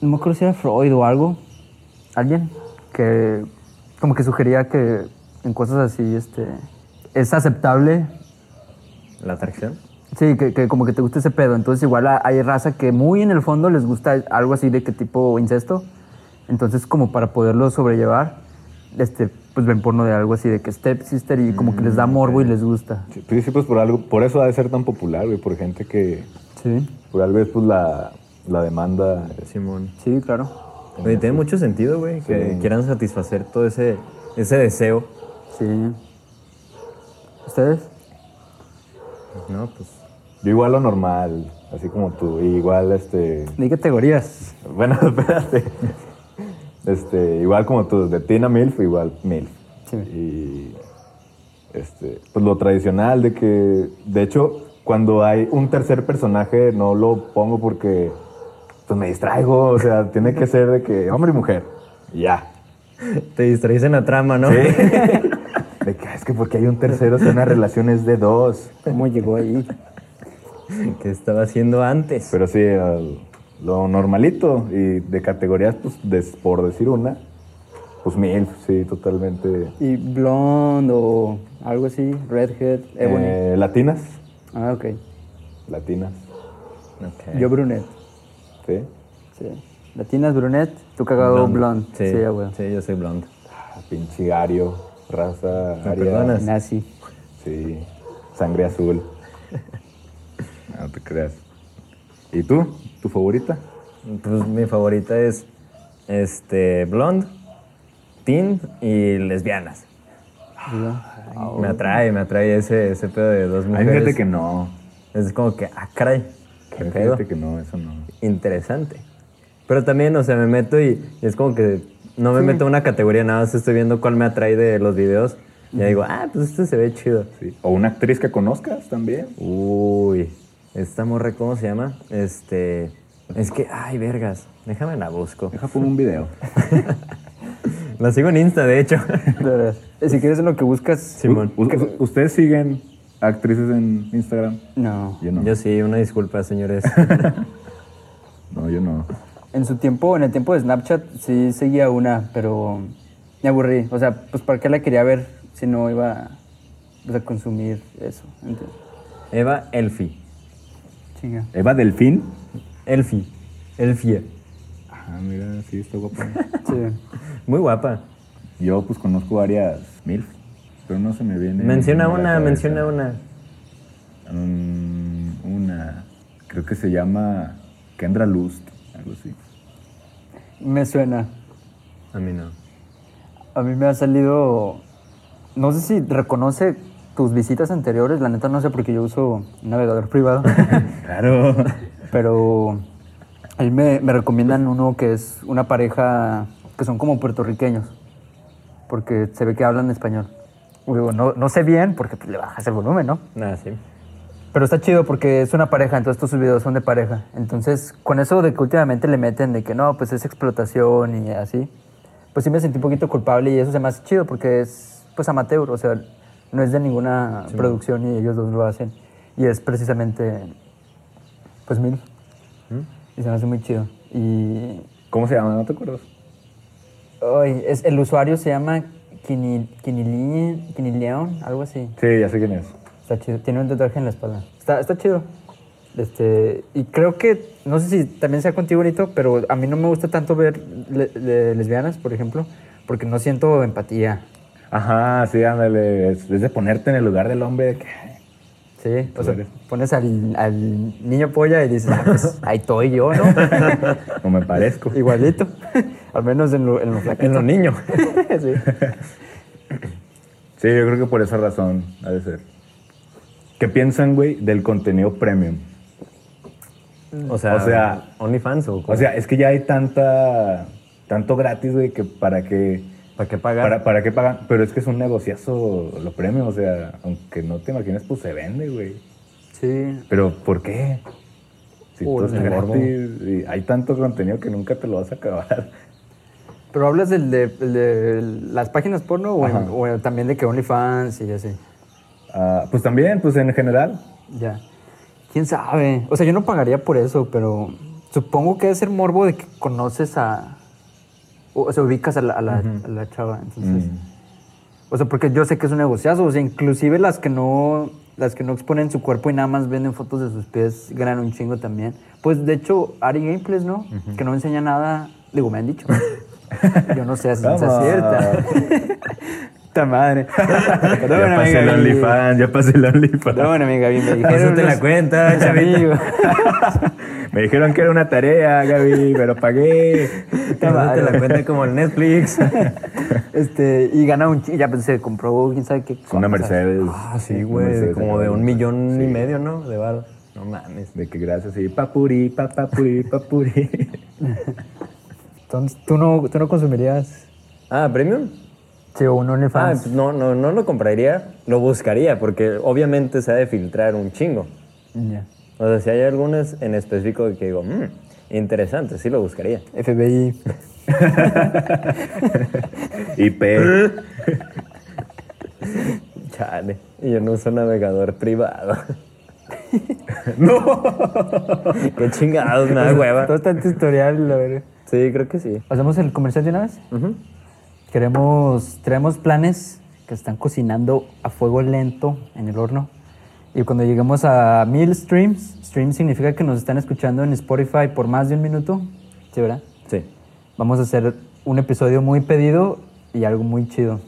no me acuerdo si era Freud o algo, alguien que como que sugería que en cosas así, este, es aceptable, ¿La atracción? Sí, que, que como que te gusta ese pedo. Entonces igual hay raza que muy en el fondo les gusta algo así de que tipo incesto. Entonces como para poderlo sobrellevar, este, pues ven porno de algo así de que stepsister y como que les da morbo y les gusta. Sí, pues sí, pues por algo, por eso ha de ser tan popular, güey, por gente que, Sí, por tal vez, pues la, la demanda. Simón. sí, claro. Oye, tiene mucho sentido, güey, que Sí. quieran satisfacer todo ese, ese deseo. Sí. ¿Ustedes? No, pues. Yo igual lo normal, así como tú, igual este, ¿De qué categorías? bueno, espérate, este, igual como tú, de Tina Milf, igual Milf. Sí. Y este, pues lo tradicional de que, de hecho, cuando hay un tercer personaje no lo pongo porque pues me distraigo, o sea, tiene que ser de que hombre y mujer, ya. Te distraes en la trama, ¿no? Sí. De que "Ah, es que porque hay un tercero, si una relación es de dos. ¿Cómo llegó ahí? que estaba haciendo antes. Pero sí, al- lo normalito y de categorías, pues des- por decir una, pues mil, sí, totalmente. ¿Y blonde o algo así? Redhead, ebony. Eh, latinas, Ah, ok. latinas, Ok. Yo brunette. sí. Sí. Latinas, brunette, tú cagado blonde. Sí, Sí, güey. sí, yo soy blonde. Ah, Pinche ario, raza ¿Me aria. perdonas? Nazi. Sí, sangre azul. No te creas. ¿Y tú? ¿Tu favorita? Pues mi favorita es este blonde, teen y lesbianas. Me atrae, me atrae ese, ese pedo de dos Ay, mujeres. fíjate que no. Es como que, ah, caray, qué Ay, pedo. Fíjate que no, eso no. Interesante. Pero también, o sea, me meto y, y es como que no me meto en una categoría, nada más estoy viendo cuál me atrae de los videos. Y digo, ah, pues este se ve chido. Sí. O una actriz que conozcas también. Uy, esta morra, ¿cómo se llama? Este. Es que, ay, vergas. Déjame la busco. Deja pongo un video. La sigo en Insta, de hecho. De verdad. Eh, Si quieres en lo que buscas. Simón. U- ¿Ustedes siguen actrices en Instagram? No. Yo no. Yo sí, una disculpa, señores. No, yo no. En su tiempo, en el tiempo de Snapchat, sí seguía una, pero me aburrí. O sea, pues ¿para qué la quería ver si no iba pues, a consumir eso? Eva Elfi. Eva Delfín. Elfi. Elfie. Ah, mira, sí, está guapa. Sí. Muy guapa. Yo pues conozco varias MILF, pero no se me viene. Menciona una, menciona una. Mm, una. Creo que se llama Kendra Lust, algo así. Me suena. A mí no. A mí me ha salido. No sé si reconoce tus visitas anteriores, la neta no sé porque yo uso un navegador privado. Claro. Pero ahí me, me recomiendan uno que es una pareja que son como puertorriqueños, porque se ve que hablan español. Digo, no, no sé bien porque pues, le bajas el volumen, ¿no? Nada, sí. Pero está chido porque es una pareja, entonces todos sus videos son de pareja. Entonces, con eso de que últimamente le meten de que no, pues es explotación y así, pues sí me sentí un poquito culpable y eso se me hace chido porque es pues amateur, o sea, no es de ninguna producción y ellos dos lo hacen. Y es precisamente, pues mil. Y se me hace muy chido. Y ¿Cómo se llama? ¿No te acuerdas? ay, es, el usuario se llama Quinileón, algo así. Sí, ya sé quién es. Está chido. Tiene un tatuaje en la espalda. Está, está chido. Este, y creo que, no sé si también sea contigo, Nito, pero a mí no me gusta tanto ver le- le- lesbianas, por ejemplo, porque no siento empatía. Ajá, sí, ándale. Es, es de ponerte en el lugar del hombre. que, Sí, o sea, eres. pones al, al niño polla y dices, ah, pues ahí estoy yo, ¿no? No me parezco. Igualito. Al menos en lo, en lo flaquito. En los niños. sí. Sí, yo creo que por esa razón ha de ser. ¿Qué piensan, güey, del contenido premium? O sea, O sea- OnlyFans o O sea, es que ya hay tanta, tanto gratis, güey, que para qué, ¿para qué pagar? para, para qué pagan. Pero es que es un negociazo lo premium, o sea, aunque no te imagines, pues se vende, güey. Sí. Pero ¿por qué? Si Por todo es gratis y hay tanto contenido que nunca te lo vas a acabar. Pero hablas del de, las páginas porno o, en- Ajá. o también de que OnlyFans y así. Ah, pues también, pues en general. Ya. ¿Quién sabe? O sea, yo no pagaría por eso, pero supongo que debe ser morbo de que conoces a... O sea, ubicas a la, a la, a la chava. Entonces, Mm. O sea, porque yo sé que es un negociazo. O sea, inclusive las que no las que no exponen su cuerpo y nada más venden fotos de sus pies ganan un chingo también. Pues de hecho, Ari Gameplays, ¿no? Que no enseña nada. Digo, me han dicho. Yo no sé si es cierta. Esta madre. ya pasé el. OnlyFans, ya pasé el OnlyFans. Perdóname, Gaby. Me dijeron. La cuenta, chavito. Me dijeron que era una tarea, Gaby, pero pagué. Pásate la cuenta como el Netflix. Este, y gana un chingo. Ya pues, se compró, quién sabe qué. Una. Mercedes. Ah, sí, Una güey. Como de un millón y sí. medio, ¿no? De bar. No mames. De que gracias, y papuri, papapuri, papuri. Entonces, ¿tú no, tú no consumirías. Ah, ¿premium? Sí, o un Ah, OnlyFans. pues no, no, no lo compraría. Lo buscaría porque obviamente se ha de filtrar un chingo. Ya. O sea, si hay algunas en específico que digo, mmm, interesante, sí lo buscaría. FBI. IP. Chale. Y yo no uso navegador privado. no. Qué chingados, me da hueva. Todo está en tutorial, la verdad. Sí, creo que sí. ¿Hacemos el comercial de una vez? Ujú. Queremos, traemos planes que están cocinando a fuego lento en el horno. Y cuando lleguemos a mil streams, stream significa que nos están escuchando en Spotify por más de un minuto. ¿Sí, verdad? Sí. Vamos a hacer un episodio muy pedido y algo muy chido.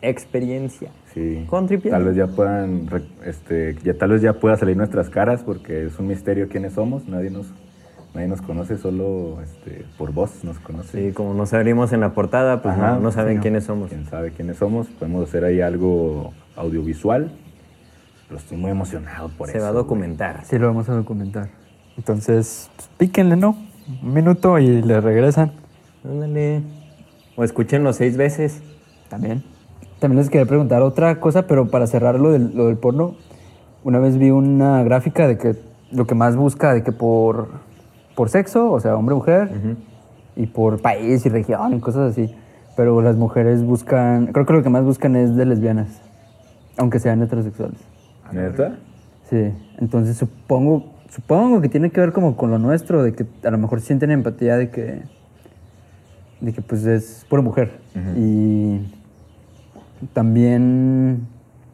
Experiencia. Sí. Con tripié. Tal vez ya puedan, re- este, ya tal vez ya pueda salir nuestras caras porque es un misterio quiénes somos. Nadie nos, nadie nos conoce, solo este, por voz nos conoce. Sí, como nos abrimos en la portada, pues Ajá, no, no saben sí, quiénes somos. Quién sabe quiénes somos. Podemos hacer ahí algo audiovisual. Pero estoy muy emocionado por Se eso. va a güey. documentar. Sí, lo vamos a documentar. Entonces, pues, píquenle, ¿no? Un minuto y le regresan. Ándale. O escúchenlo seis veces. También. También les quería preguntar otra cosa, pero para cerrar lo del, lo del porno, una vez vi una gráfica de que lo que más busca de que por, por sexo, o sea, hombre-mujer, y por país y región y cosas así. Pero las mujeres buscan, creo que lo que más buscan es de lesbianas, aunque sean heterosexuales. ¿Neta? Sí, entonces supongo, supongo que tiene que ver como con lo nuestro, de que a lo mejor sienten empatía de que, de que pues es pura mujer. Y también,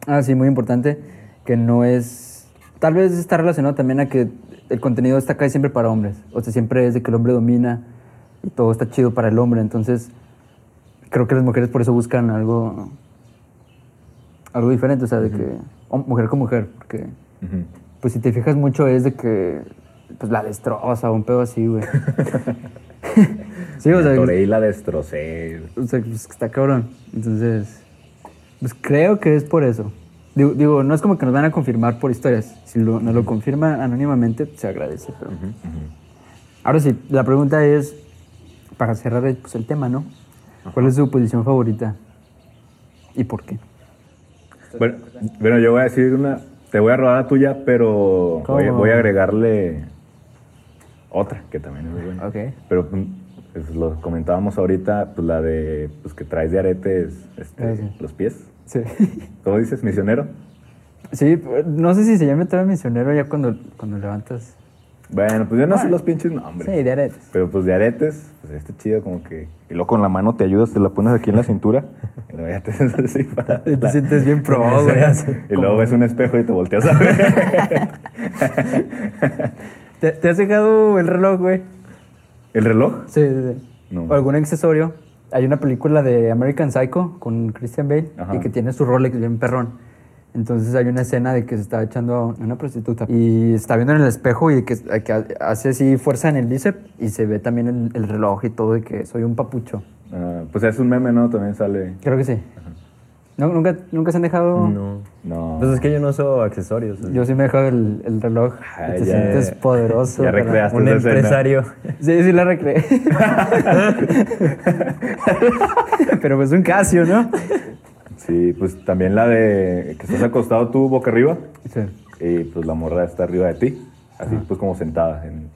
ah, sí, muy importante, que no es, tal vez está relacionado también a que el contenido está casi siempre para hombres. O sea, siempre es de que el hombre domina y todo está chido para el hombre. Entonces, creo que las mujeres por eso buscan algo, algo diferente, o sea, de que mujer con mujer, porque pues si te fijas mucho es de que pues la destroza un pedo así, güey. sí, o sea, y la destrocé. o sea, pues, está cabrón. Entonces, pues creo que es por eso. Digo, digo, no es como que nos van a confirmar por historias. Si lo- nos lo confirman anónimamente, pues, se agradece. Pero... Ahora sí, la pregunta es, para cerrar pues, el tema, ¿no? ¿Cuál es su posición favorita? ¿Y por qué? Bueno, bueno, yo voy a decir una. Te voy a robar la tuya, pero voy, voy a agregarle otra que también es muy buena. Ok. Pero pues, lo comentábamos ahorita, pues la de pues, que traes de aretes este, los pies. Sí. ¿Cómo dices? ¿Misionero? Sí, no sé si se llama trae misionero ya cuando, cuando levantas. Bueno, pues yo no sé los pinches nombres. Sí, de aretes. Pero pues de aretes, pues este chido como que... Y luego con la mano te ayudas, te la pones aquí en la cintura. Y luego ya te así para... Y te sientes bien pro, güey. Y luego ves un espejo y te volteas a ver. ¿Te, te has dejado el reloj, güey? ¿El reloj? Sí, sí, sí. No. O algún accesorio Hay una película de American Psycho con Christian Bale Ajá. y que tiene su Rolex bien perrón. Entonces hay una escena de que se está echando a una prostituta y está viendo en el espejo y que, que hace así fuerza en el bíceps y se ve también el, el reloj y todo y que soy un papucho. Ah, pues es un meme, ¿no? También sale. Creo que sí. ¿No, nunca, ¿Nunca se han dejado? No. No. Pues es que yo no uso accesorios. Yo sí me he dejado el, el reloj. Ah, te ya- sientes poderoso. ya recreaste. un esa escena. empresario. Sí, sí la recreé. Pero pues un Casio, ¿no? Sí, pues también la de que estás acostado tú boca arriba Sí. y pues la morra está arriba de ti, así pues como sentada. En...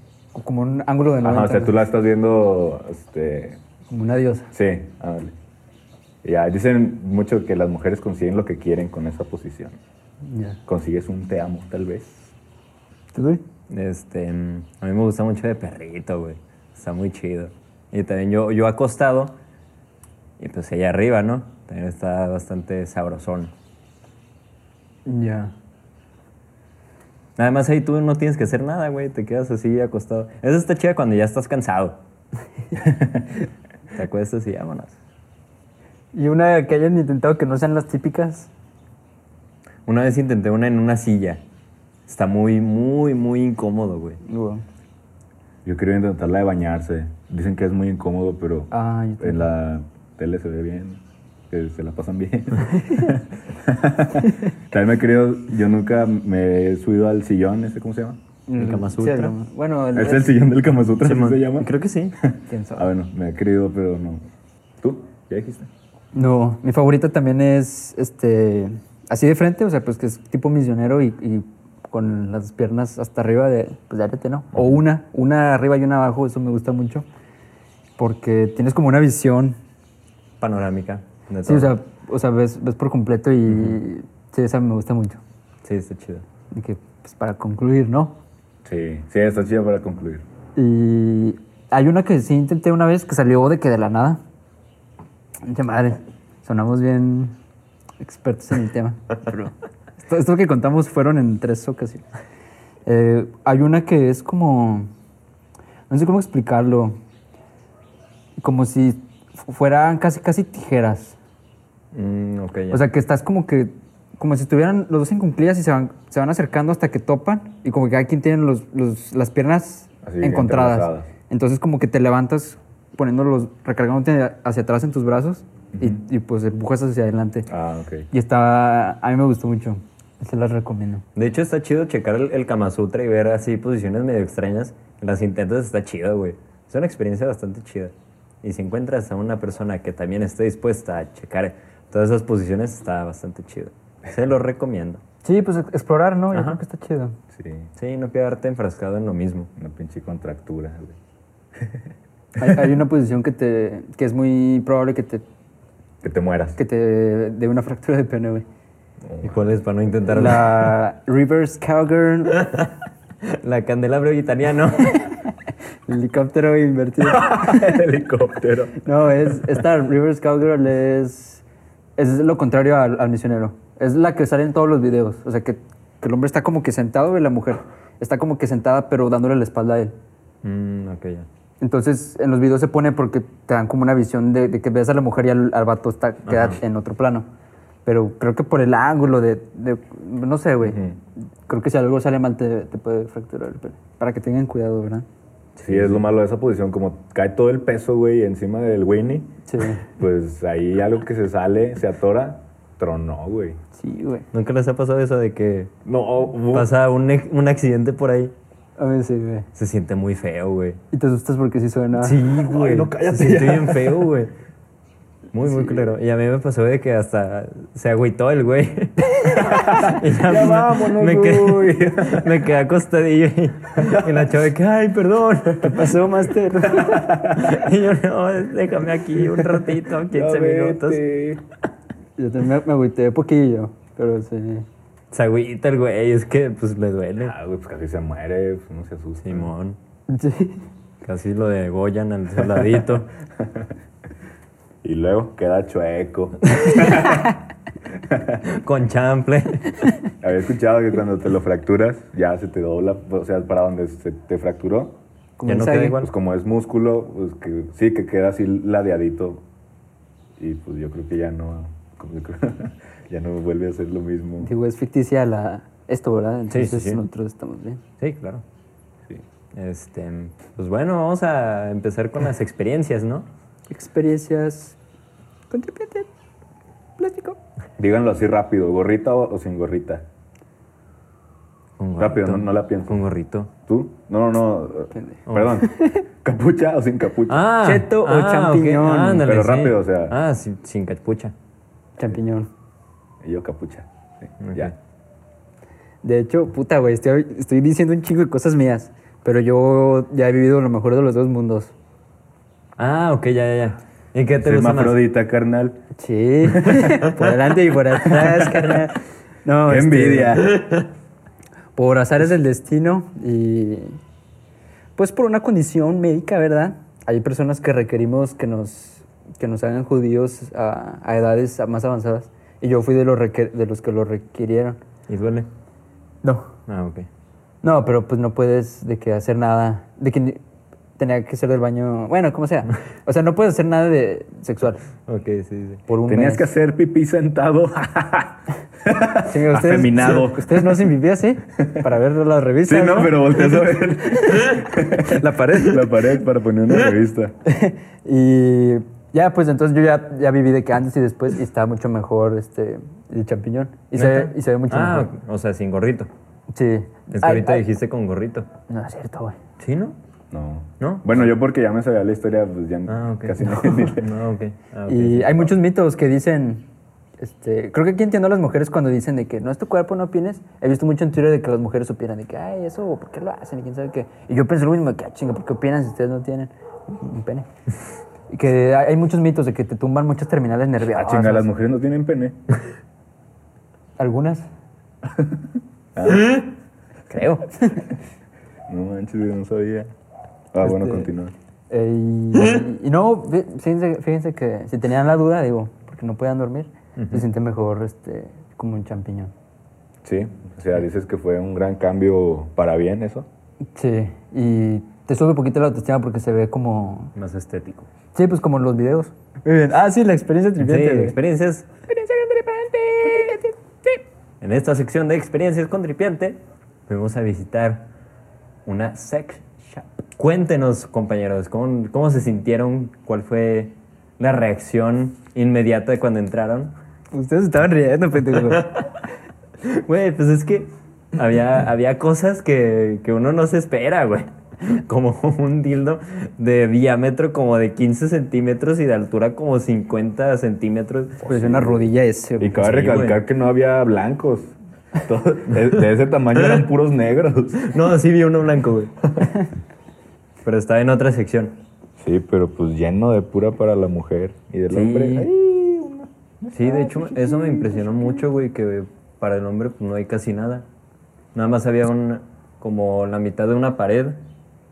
Como un ángulo de 90. Ajá, o sea, tú la estás viendo, este, Como una diosa. sí, ándale. Ya dicen mucho que las mujeres consiguen lo que quieren con esa posición. Ya. Consigues un te amo, tal vez. ¿Tú, güey? Este, a mí me gusta mucho de perrito, güey. Está muy chido. Y también yo, yo acostado, y pues ella arriba, ¿no? También está bastante sabrosón. Ya. Además ahí tú no tienes que hacer nada, güey. Te quedas así acostado. Eso está chido cuando ya estás cansado. Te acuestas y vámonos. ¿Y una que hayan intentado que no sean las típicas? Una vez intenté una en una silla. Está muy, muy, muy incómodo, güey. No. Yo quería intentar la de bañarse. Dicen que es muy incómodo, pero Ah, yo en la tele se ve bien, que se la pasan bien. También me he querido, yo nunca me he subido al sillón, ¿ese cómo se llama? ¿El Kama Sí, Sutra? Kama- bueno, el, ¿Es el sillón del Kama Sutra, así Simón. se llama? Creo que sí. ¿Quién sabe? Ah, bueno, me he querido, pero no. ¿Tú? ¿Ya dijiste? No, mi favorita también es este así de frente, o sea, pues que es tipo misionero y, y con las piernas hasta arriba de, pues de arete, ¿no? O una, una arriba y una abajo, eso me gusta mucho. Porque tienes como una visión. Panorámica. de Sí, o todo. sea, o sea ves, ves por completo y sí, esa me gusta mucho. Sí, está chido. Y que, pues para concluir, ¿no? Sí, sí, está chida para concluir. Y hay una que sí intenté una vez que salió de que de la nada. De madre, sonamos bien expertos en el tema. Pero esto, esto que contamos fueron en tres ocasiones. Eh, hay una que es como. No sé cómo explicarlo. Como si fu- fueran casi, casi tijeras. Mm, ok, ya. O sea, que estás como que. Como si estuvieran los dos en cuclillas y se van, se van acercando hasta que topan. Y como que cada quien tiene los, los- las piernas Así, encontradas. Entonces, como que te levantas poniéndolos, recargándote hacia atrás en tus brazos y, y, pues empujas hacia adelante. Ah, ok. Y está. A mí me gustó mucho. Se las recomiendo. De hecho, está chido checar el, el Kama Sutra y ver así posiciones medio extrañas. Las intentas, está chido, güey. Es una experiencia bastante chida. Y si encuentras a una persona que también esté dispuesta a checar todas esas posiciones, está bastante chido. Se lo recomiendo. Sí, pues ex- explorar, ¿no? Yo Ajá. creo que está chido. Sí, Sí, no quedarte enfrascado en lo mismo. una pinche contractura, güey. Hay, hay una posición que te que es muy probable que te, Que te mueras. que te dé una fractura de pene, güey. ¿Y cuál es para no intentar la, La reverse cowgirl, la candelabro italiano? helicóptero invertido. El helicóptero. No, es, esta reverse cowgirl es, es lo contrario al, al misionero. Es la que sale en todos los videos. O sea, que, que el hombre está como que sentado y la mujer está como que sentada pero dándole la espalda a él. Mm, ok, ya. Entonces, en los videos se pone porque te dan como una visión de, de que ves a la mujer y al, al vato está, queda en otro plano. Pero creo que por el ángulo de... de- no sé, güey. Creo que si algo sale mal te, te puede fracturar el pene. Para que tengan cuidado, ¿verdad? Sí, es lo malo de esa posición. Como cae todo el peso, güey, encima del Winnie, Sí. pues ahí algo que se sale, se atora, tronó, güey. Sí, güey. ¿Nunca les ha pasado eso de que No, hubo- pasa un, un accidente por ahí? A ver, sí, güey. Se siente muy feo, güey. Y te asustas porque sí suena... Sí, güey. no, cállate Se siente ya. bien feo, güey. Muy, muy culero. Y a mí me pasó de que hasta se agüitó el güey. Ya me- vámonos, me güey. quedé, me quedé acostadillo y, y la chava de que, ay, perdón. ¿Qué pasó, Master? Y yo, no, déjame aquí un ratito, 15 Ya minutos. vete. Yo también me, me agüité poquillo, pero sí. Se agüita el güey, es que pues le duele. Ah, güey, pues casi se muere, pues no se asusta. Simón. Sí. Casi lo degollan al soldadito. Y luego queda chueco. con chample. Había escuchado que cuando te lo fracturas, ya se te dobla, o sea, para donde se te fracturó, Como Ya no queda igual. pues como es músculo, pues que sí, que queda así ladeadito Y pues yo creo que ya no, como ya no vuelve a ser lo mismo. Digo, es ficticia la, esto, ¿verdad? Entonces sí, sí. nosotros estamos bien. Sí, claro. Sí. Este, pues bueno, vamos a empezar con las experiencias, ¿no? Experiencias con tripiente, plástico. Díganlo así rápido, ¿gorrita o, o sin gorrita? Con Rápido, no- no la pienso. Con gorrito. ¿Tú? No, no, no. Perdón. ¿Capucha o sin capucha? Ah, Cheto o ah, champiñón. Ándale, Pero sí. rápido, o sea. Ah, sin, sin capucha. Champiñón. Y yo capucha. Sí, Ok. Ya. De hecho, puta, güey, estoy, estoy diciendo un chingo de cosas mías. Pero yo ya he vivido lo mejor de los dos mundos. Ah, ok, ya, ya, ya. ¿Y qué te Soy gusta más? Hermafrodita, carnal. Sí, por delante y por atrás, carnal. No, ¡Qué este, envidia! Por azares del destino y pues por una condición médica, ¿verdad? Hay personas que requerimos que nos, que nos hagan judíos a, a edades más avanzadas y yo fui de los, requer- de los que lo requirieron. ¿Y duele? No. Ah, ok. No, pero pues no puedes de que hacer nada, de que tenía que ser del baño, bueno, como sea. O sea, no puedes hacer nada de sexual Ok, sí, sí. por un Tenías mes. que hacer pipí sentado. Sí, ustedes, afeminado. sí, ustedes no hacen pipí así para ver las revistas. Sí, no, pero volteas a ver la pared. La pared para poner una revista. y ya, pues entonces yo ya, ya viví de que antes y después y está mucho mejor este, el champiñón. Y se, ve, y se ve mucho ah, mejor. o sea, sin gorrito. Sí. Es que Ay, ahorita ay. dijiste con gorrito. No es cierto, güey. ¿Sí, no? No. ¿No? Bueno, yo porque ya me sabía la historia, pues ya Ah, ok. casi no, no, ok. Ah, ok, y sí. hay muchos mitos que dicen, este, creo que aquí entiendo a las mujeres cuando dicen de que no es tu cuerpo, no opines. He visto mucho en Twitter de que las mujeres opinan de que, ay, eso, ¿por qué lo hacen? Y quién sabe qué. Y yo pienso lo mismo, que, ah, chinga, ¿por qué opinan si ustedes no tienen un pene? Y que hay muchos mitos de que te tumban muchas terminales Ah, nerviosas. chinga, las mujeres no tienen pene. Algunas, Ah, creo. no manches, yo no sabía. Ah, bueno, Este, continúa. Eh, y, y no, fí- fíjense, fíjense que si tenían la duda, digo, porque no podían dormir, se siente mejor este, como un champiñón. Sí, o sea, dices que fue un gran cambio para bien eso. Sí, y te sube un poquito la autoestima porque se ve como... Más estético. Sí, pues como en los videos. Muy bien. Ah, sí, la experiencia Sí, tripiente. güey. experiencias. En esta sección de experiencias con tripiente, fuimos a visitar una sex shop. Cuéntenos, compañeros, ¿cómo, cómo se sintieron? ¿Cuál fue la reacción inmediata de cuando entraron? Ustedes estaban riendo, pendejo. Güey, pues es que había, había cosas que, que uno no se espera, güey. Como un dildo de diámetro como de 15 centímetros y de altura como 50 centímetros. pues una rodilla ese. Y cabe Sí, recalcar güey. que no había blancos. Todo- de, de ese tamaño eran puros negros. No, sí vi uno blanco, güey. Pero estaba en otra sección. Sí, pero pues lleno de pura para la mujer y del Sí. hombre. ay, una- Sí, de hecho, eso me impresionó mucho, güey, que para el hombre pues, no hay casi nada. Nada más había un, como la mitad de una pared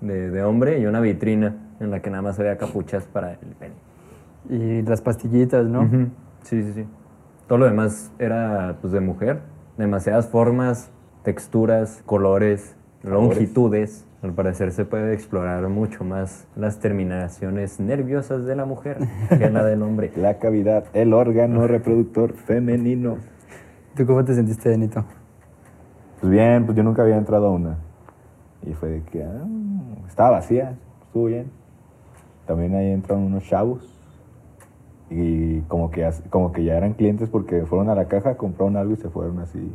de, de hombre y una vitrina en la que nada más había capuchas para el pene. Y las pastillitas, ¿no? Sí, sí, sí. Todo lo demás era pues, de mujer. Demasiadas formas, texturas, colores, longitudes. Al parecer se puede explorar mucho más las terminaciones nerviosas de la mujer que la del hombre. La cavidad, el órgano reproductor femenino. ¿Tú cómo te sentiste, Benito? Pues bien, pues yo nunca había entrado a una. Y fue de que ah, estaba vacía, estuvo bien. También ahí entraron unos chavos. Y como que, como que ya eran clientes porque fueron a la caja, compraron algo y se fueron así,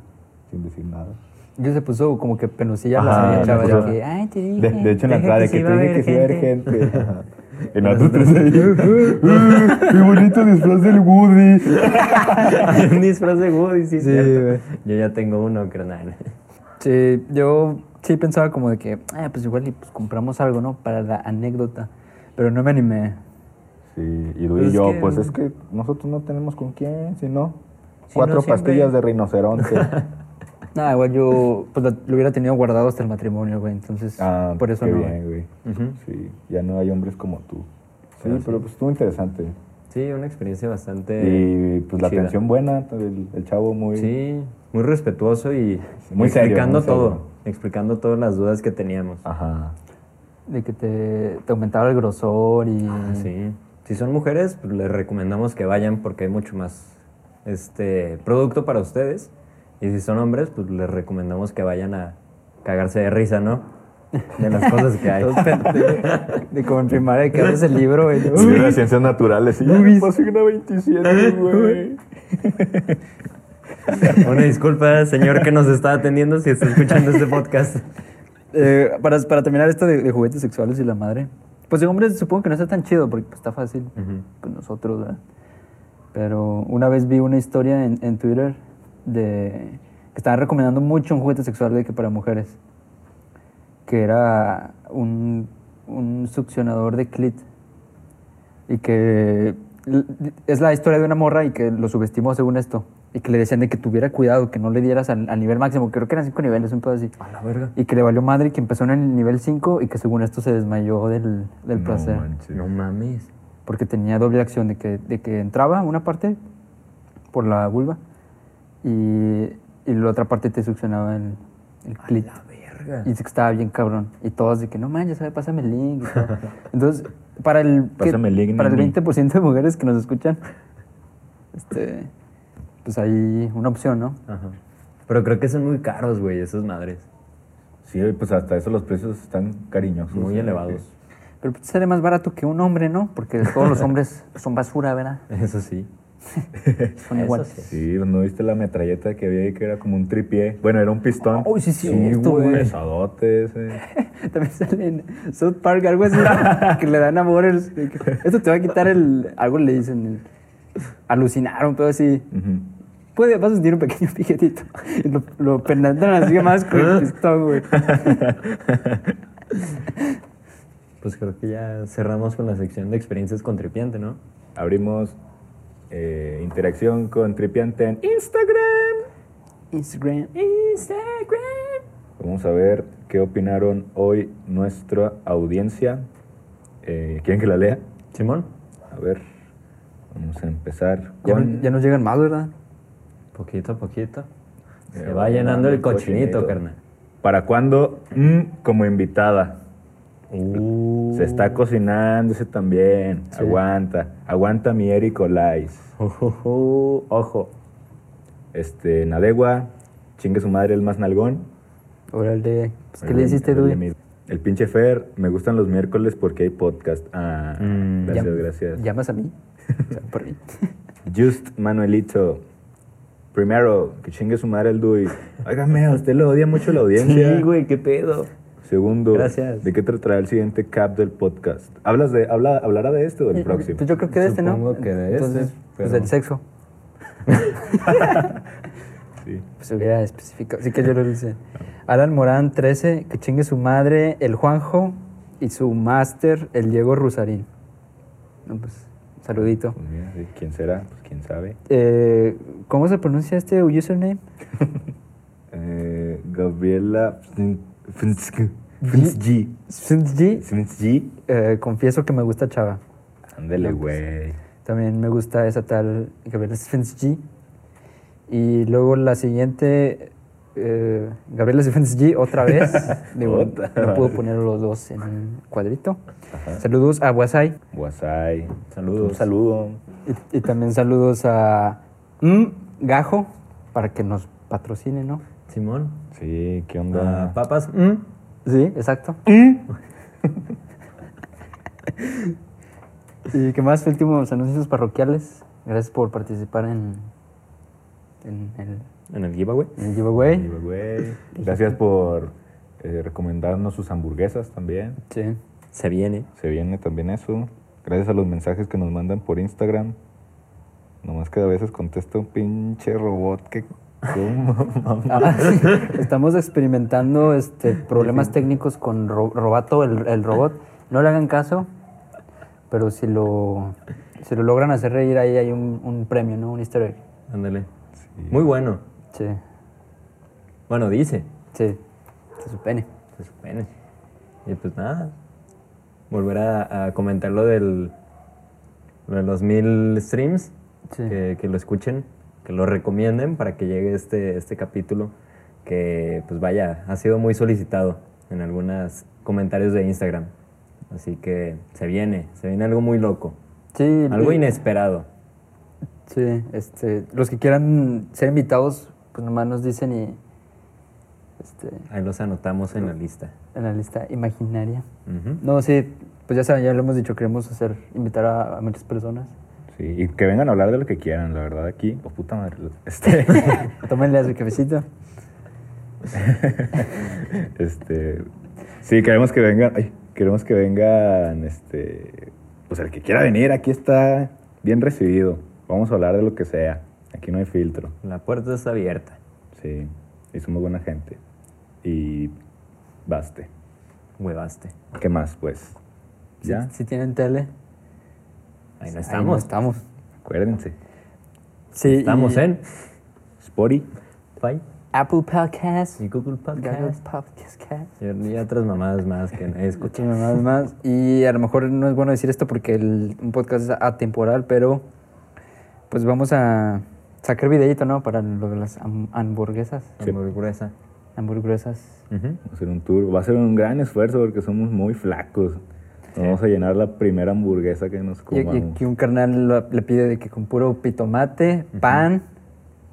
sin decir nada. Yo se puso como que penosilla la se chava de que, ay, te dije. De, de hecho, en la entrada, que de que iba te dije que sí iba a haber gente. Y nosotros ahí. ¡Qué bonito disfraz del Woody! Hay un disfraz de Woody, sí, Sí. Yo ya tengo uno, carnal. Sí, yo sí pensaba como de que, ah, pues igual y pues compramos algo, ¿no? Para la anécdota. Pero no me animé. Sí, y Pues y es yo, que- pues es que nosotros no tenemos con quién, si no. Si Cuatro no, siempre- pastillas de rinoceronte. Nada, igual yo pues lo, hubiera tenido guardado hasta el matrimonio, güey. Entonces, ah, por eso qué no. bien, güey. Sí, ya no hay hombres como tú. Sí, Pero pero sí. pues estuvo interesante. Sí, una experiencia bastante. y pues la chida. atención buena, el, el chavo muy... Sí, muy respetuoso y Muy serio, explicando muy serio. todo. Explicando todas las dudas que teníamos. Ajá. De que te, te aumentaba el grosor y. Ah, sí. Si son mujeres, pues les recomendamos que vayan porque hay mucho más este, producto para ustedes. Y si son hombres, pues les recomendamos que vayan a cagarse de risa, ¿no? De las cosas que hay. De, de como en primaria que abres el libro, güey. Sí, Uy, las ciencias naturales. Sí, ya me pasé una 27, güey. Una disculpa, señor que nos está atendiendo si está escuchando este podcast. eh, para, para terminar esto de, de juguetes sexuales y la madre. Pues de hombres supongo que no está tan chido porque pues, está fácil con nosotros, ¿verdad? Pero una vez vi una historia en, en Twitter de que estaban recomendando mucho un juguete sexual de que para mujeres. Que era un, un succionador de clit. Y que es la historia de una morra y que lo subestimó según esto. Y que le decían de que tuviera cuidado, que no le dieras al, al nivel máximo. Creo que eran cinco niveles, un pedo así. A la verga. Y que le valió madre y que empezó en el nivel 5 y que según esto se desmayó del, del No placer. manches. No mames. Porque tenía doble acción de que, de que entraba una parte por la vulva y, y la otra parte te succionaba el, el clit. verga. Y dice que estaba bien cabrón. Y todos de que no manches, ¿sabe? pásame el link. y todo. Entonces, para el, que- el link, para el Nini. 20% de mujeres que nos escuchan, este, pues hay una opción, ¿no? Ajá. Pero creo que son muy caros, güey, esas madres. Sí, pues hasta eso los precios están cariñosos. Muy ¿eh? elevados. Pero pues sale más barato que un hombre, ¿no? Porque todos los hombres son basura, ¿verdad? Eso sí. Son iguales. sí. Sí, ¿no viste la metralleta que había ahí que era como un tripié? Bueno, era un pistón. Oh, sí, sí, cierto, güey. Pesadote ese. También sale en South Park algo así que le dan a Borders. Esto te va a quitar el. Algo le dicen. el- alucinaron, pero así. Puede, vas a sentir un pequeño piquetito. Lo, lo penetran así más con el pistón, güey. Pues creo que ya cerramos con la sección de experiencias con tripiante, ¿no? Abrimos eh, interacción con Tripiante en Instagram. Instagram. Instagram. Vamos a ver qué opinaron hoy nuestra audiencia. Eh, ¿Quieren que la lea? Simón, A ver, vamos a empezar Ya, con... no- ya nos llegan más, ¿verdad? poquito a poquito. Eh, Se va llenando el cochinito, cochinito. carnal. ¿Para cuándo? Mm, como invitada. Uh. Se está cocinando ese también. Aguanta. Aguanta mi Eric Olais. Ojo, ojo. Este, Nadegua, chingue su madre el más nalgón. Órale. Pues, ¿Qué Órale, le hiciste, El pinche Fer, me gustan los miércoles porque hay podcast. Ah, Mm. gracias, Llam- gracias. ¿Llamas a mí? O sea, por mí. Just Manuelito. Primero, que chingue su madre el Dui. Óigame, a usted lo odia mucho la audiencia. Sí, güey, qué pedo. Segundo, Gracias. ¿de qué tratará el siguiente cap del podcast? ¿Hablas de, habla, ¿Hablará de este o del próximo? Pues yo creo que de este, ¿no? Supongo que de este, Entonces, pues del sexo. Sí. Pues hubiera especificado. Sí que yo lo hice. Alan Morán 13, que chingue su madre, el Juanjo y su máster, el Diego Rusarín. No, pues, saludito. Pues mira, ¿quién será? Pues quién sabe. Eh, ¿Cómo se pronuncia este username? Eh, Gabriela G. Fnsg. Eh, confieso que me gusta Chava. Ándale, No, pues, güey. También me gusta esa tal Gabriela G. Y luego la siguiente, eh, Gabriela G otra vez. Digo, Otra. no puedo poner los dos en un cuadrito. Saludos a Wasai. Guasay. Saludos. Un saludo. Y, y también saludos a mm, Gajo para que nos patrocine, ¿no? Simón. Sí, ¿qué Ah, onda? papas. mm. Sí, exacto. ¿Y qué más? Últimos anuncios parroquiales. Gracias por participar en, en el, En el giveaway. en el giveaway. Sí, güey. Gracias por eh, recomendarnos sus hamburguesas también. Sí. Se viene. Se viene también eso. Gracias a los mensajes que nos mandan por Instagram. Nomás que a veces contesta un pinche robot que... ¿Cómo? Ah, Estamos experimentando este, problemas técnicos con Ro- Robato, el, el robot. No le hagan caso, pero si lo, si lo logran hacer reír, ahí hay un, un premio, ¿no? Un easter egg. Ándale. Muy bueno. Sí, Bueno, dice. sí. Se supone. Se supone. Y pues nada. Volver a, a comentar lo del. Lo de los mil streams. Sí. Que, que lo escuchen. Que lo recomienden para que llegue este, este capítulo. Que pues vaya, ha sido muy solicitado en algunos comentarios de Instagram. Así que se viene, se viene algo muy loco. Sí, Algo y- inesperado. Sí, este, los que quieran ser invitados, pues nomás nos dicen y este, Ahí los anotamos en la lista. en la lista imaginaria. No, sí, pues ya saben, ya lo hemos dicho, queremos hacer, invitar a, a muchas personas. Sí, y que vengan a hablar de lo que quieran, la verdad, aquí. Oh, puta madre. Este, Tómenle a su cafecito. este, sí, queremos que vengan, ay, queremos que vengan, este, pues el que quiera venir, aquí está bien recibido. Vamos a hablar de lo que sea. Aquí no hay filtro. La puerta está abierta. Sí, y somos buena gente. Y baste. Huevaste. ¿Qué más, pues? ¿Ya? Si, si tienen tele, Ahí no ahí estamos. no estamos. Acuérdense. Sí, Estamos y en Spotify. Apple Podcast, y Google Google Podcast. Y otras mamadas más que nadie escucha. Escuchen más. Y a lo mejor no es bueno decir esto porque el, un podcast es atemporal, pero pues vamos a sacar videito, ¿no? Para lo de las ham- hamburguesas. Sí. Hamburguesa. Hamburguesas. Va a ser un tour. Va a ser un gran esfuerzo porque somos muy flacos. Vamos a llenar la primera hamburguesa que nos comamos. y aquí un carnal lo- le pide de que con puro pitomate, pan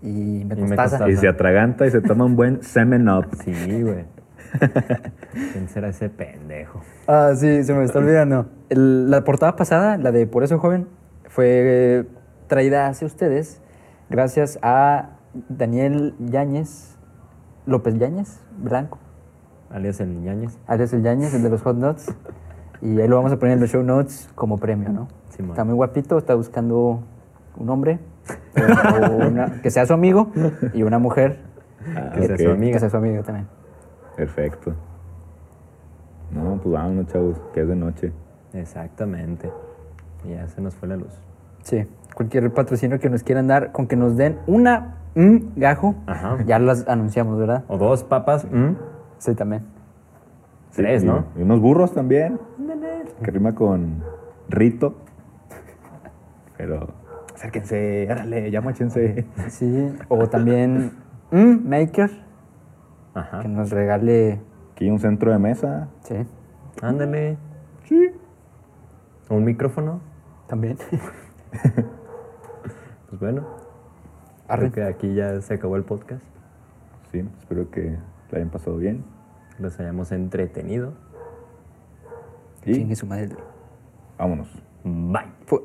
y me Y me mostaza. costaza. Y se atraganta y se toma un buen semen up. Sí, güey. ¿Quién será ese pendejo? Ah, sí, se me está olvidando. El- la portada pasada, la de Por eso joven, fue traída hacia ustedes gracias a Daniel Yáñez, López Yáñez, Blanco, Alias el Niñañez. alias el Yáñez, el de los hot nuts. Y ahí lo vamos a poner en los show notes como premio, ¿no? Simón. Está muy guapito, está buscando un hombre o una- que sea su amigo y una mujer Ah, Que sea su amiga. que sea su amigo también. Perfecto. No, pues vámonos, chavos, que es de noche. Exactamente. Y ya se nos fue la luz. Sí, cualquier patrocinio que nos quieran dar, con que nos den una mm, gajo, Ajá. ya las anunciamos, ¿verdad? O dos papas. ¿m? Sí, también. Tres, y- ¿no? Y unos burros también. Que rima con rito. Pero acérquense, árale, ya. Sí, o también mm, Maker, Ajá. que nos regale, Aquí un centro de mesa. sí, Ándale. Sí. Un micrófono. también. Pues bueno. Arre. Creo que aquí ya se acabó el podcast. Sí, espero que la hayan pasado bien. Los hayamos entretenido. Y Chingue su madre. vámonos. Bye. Fu-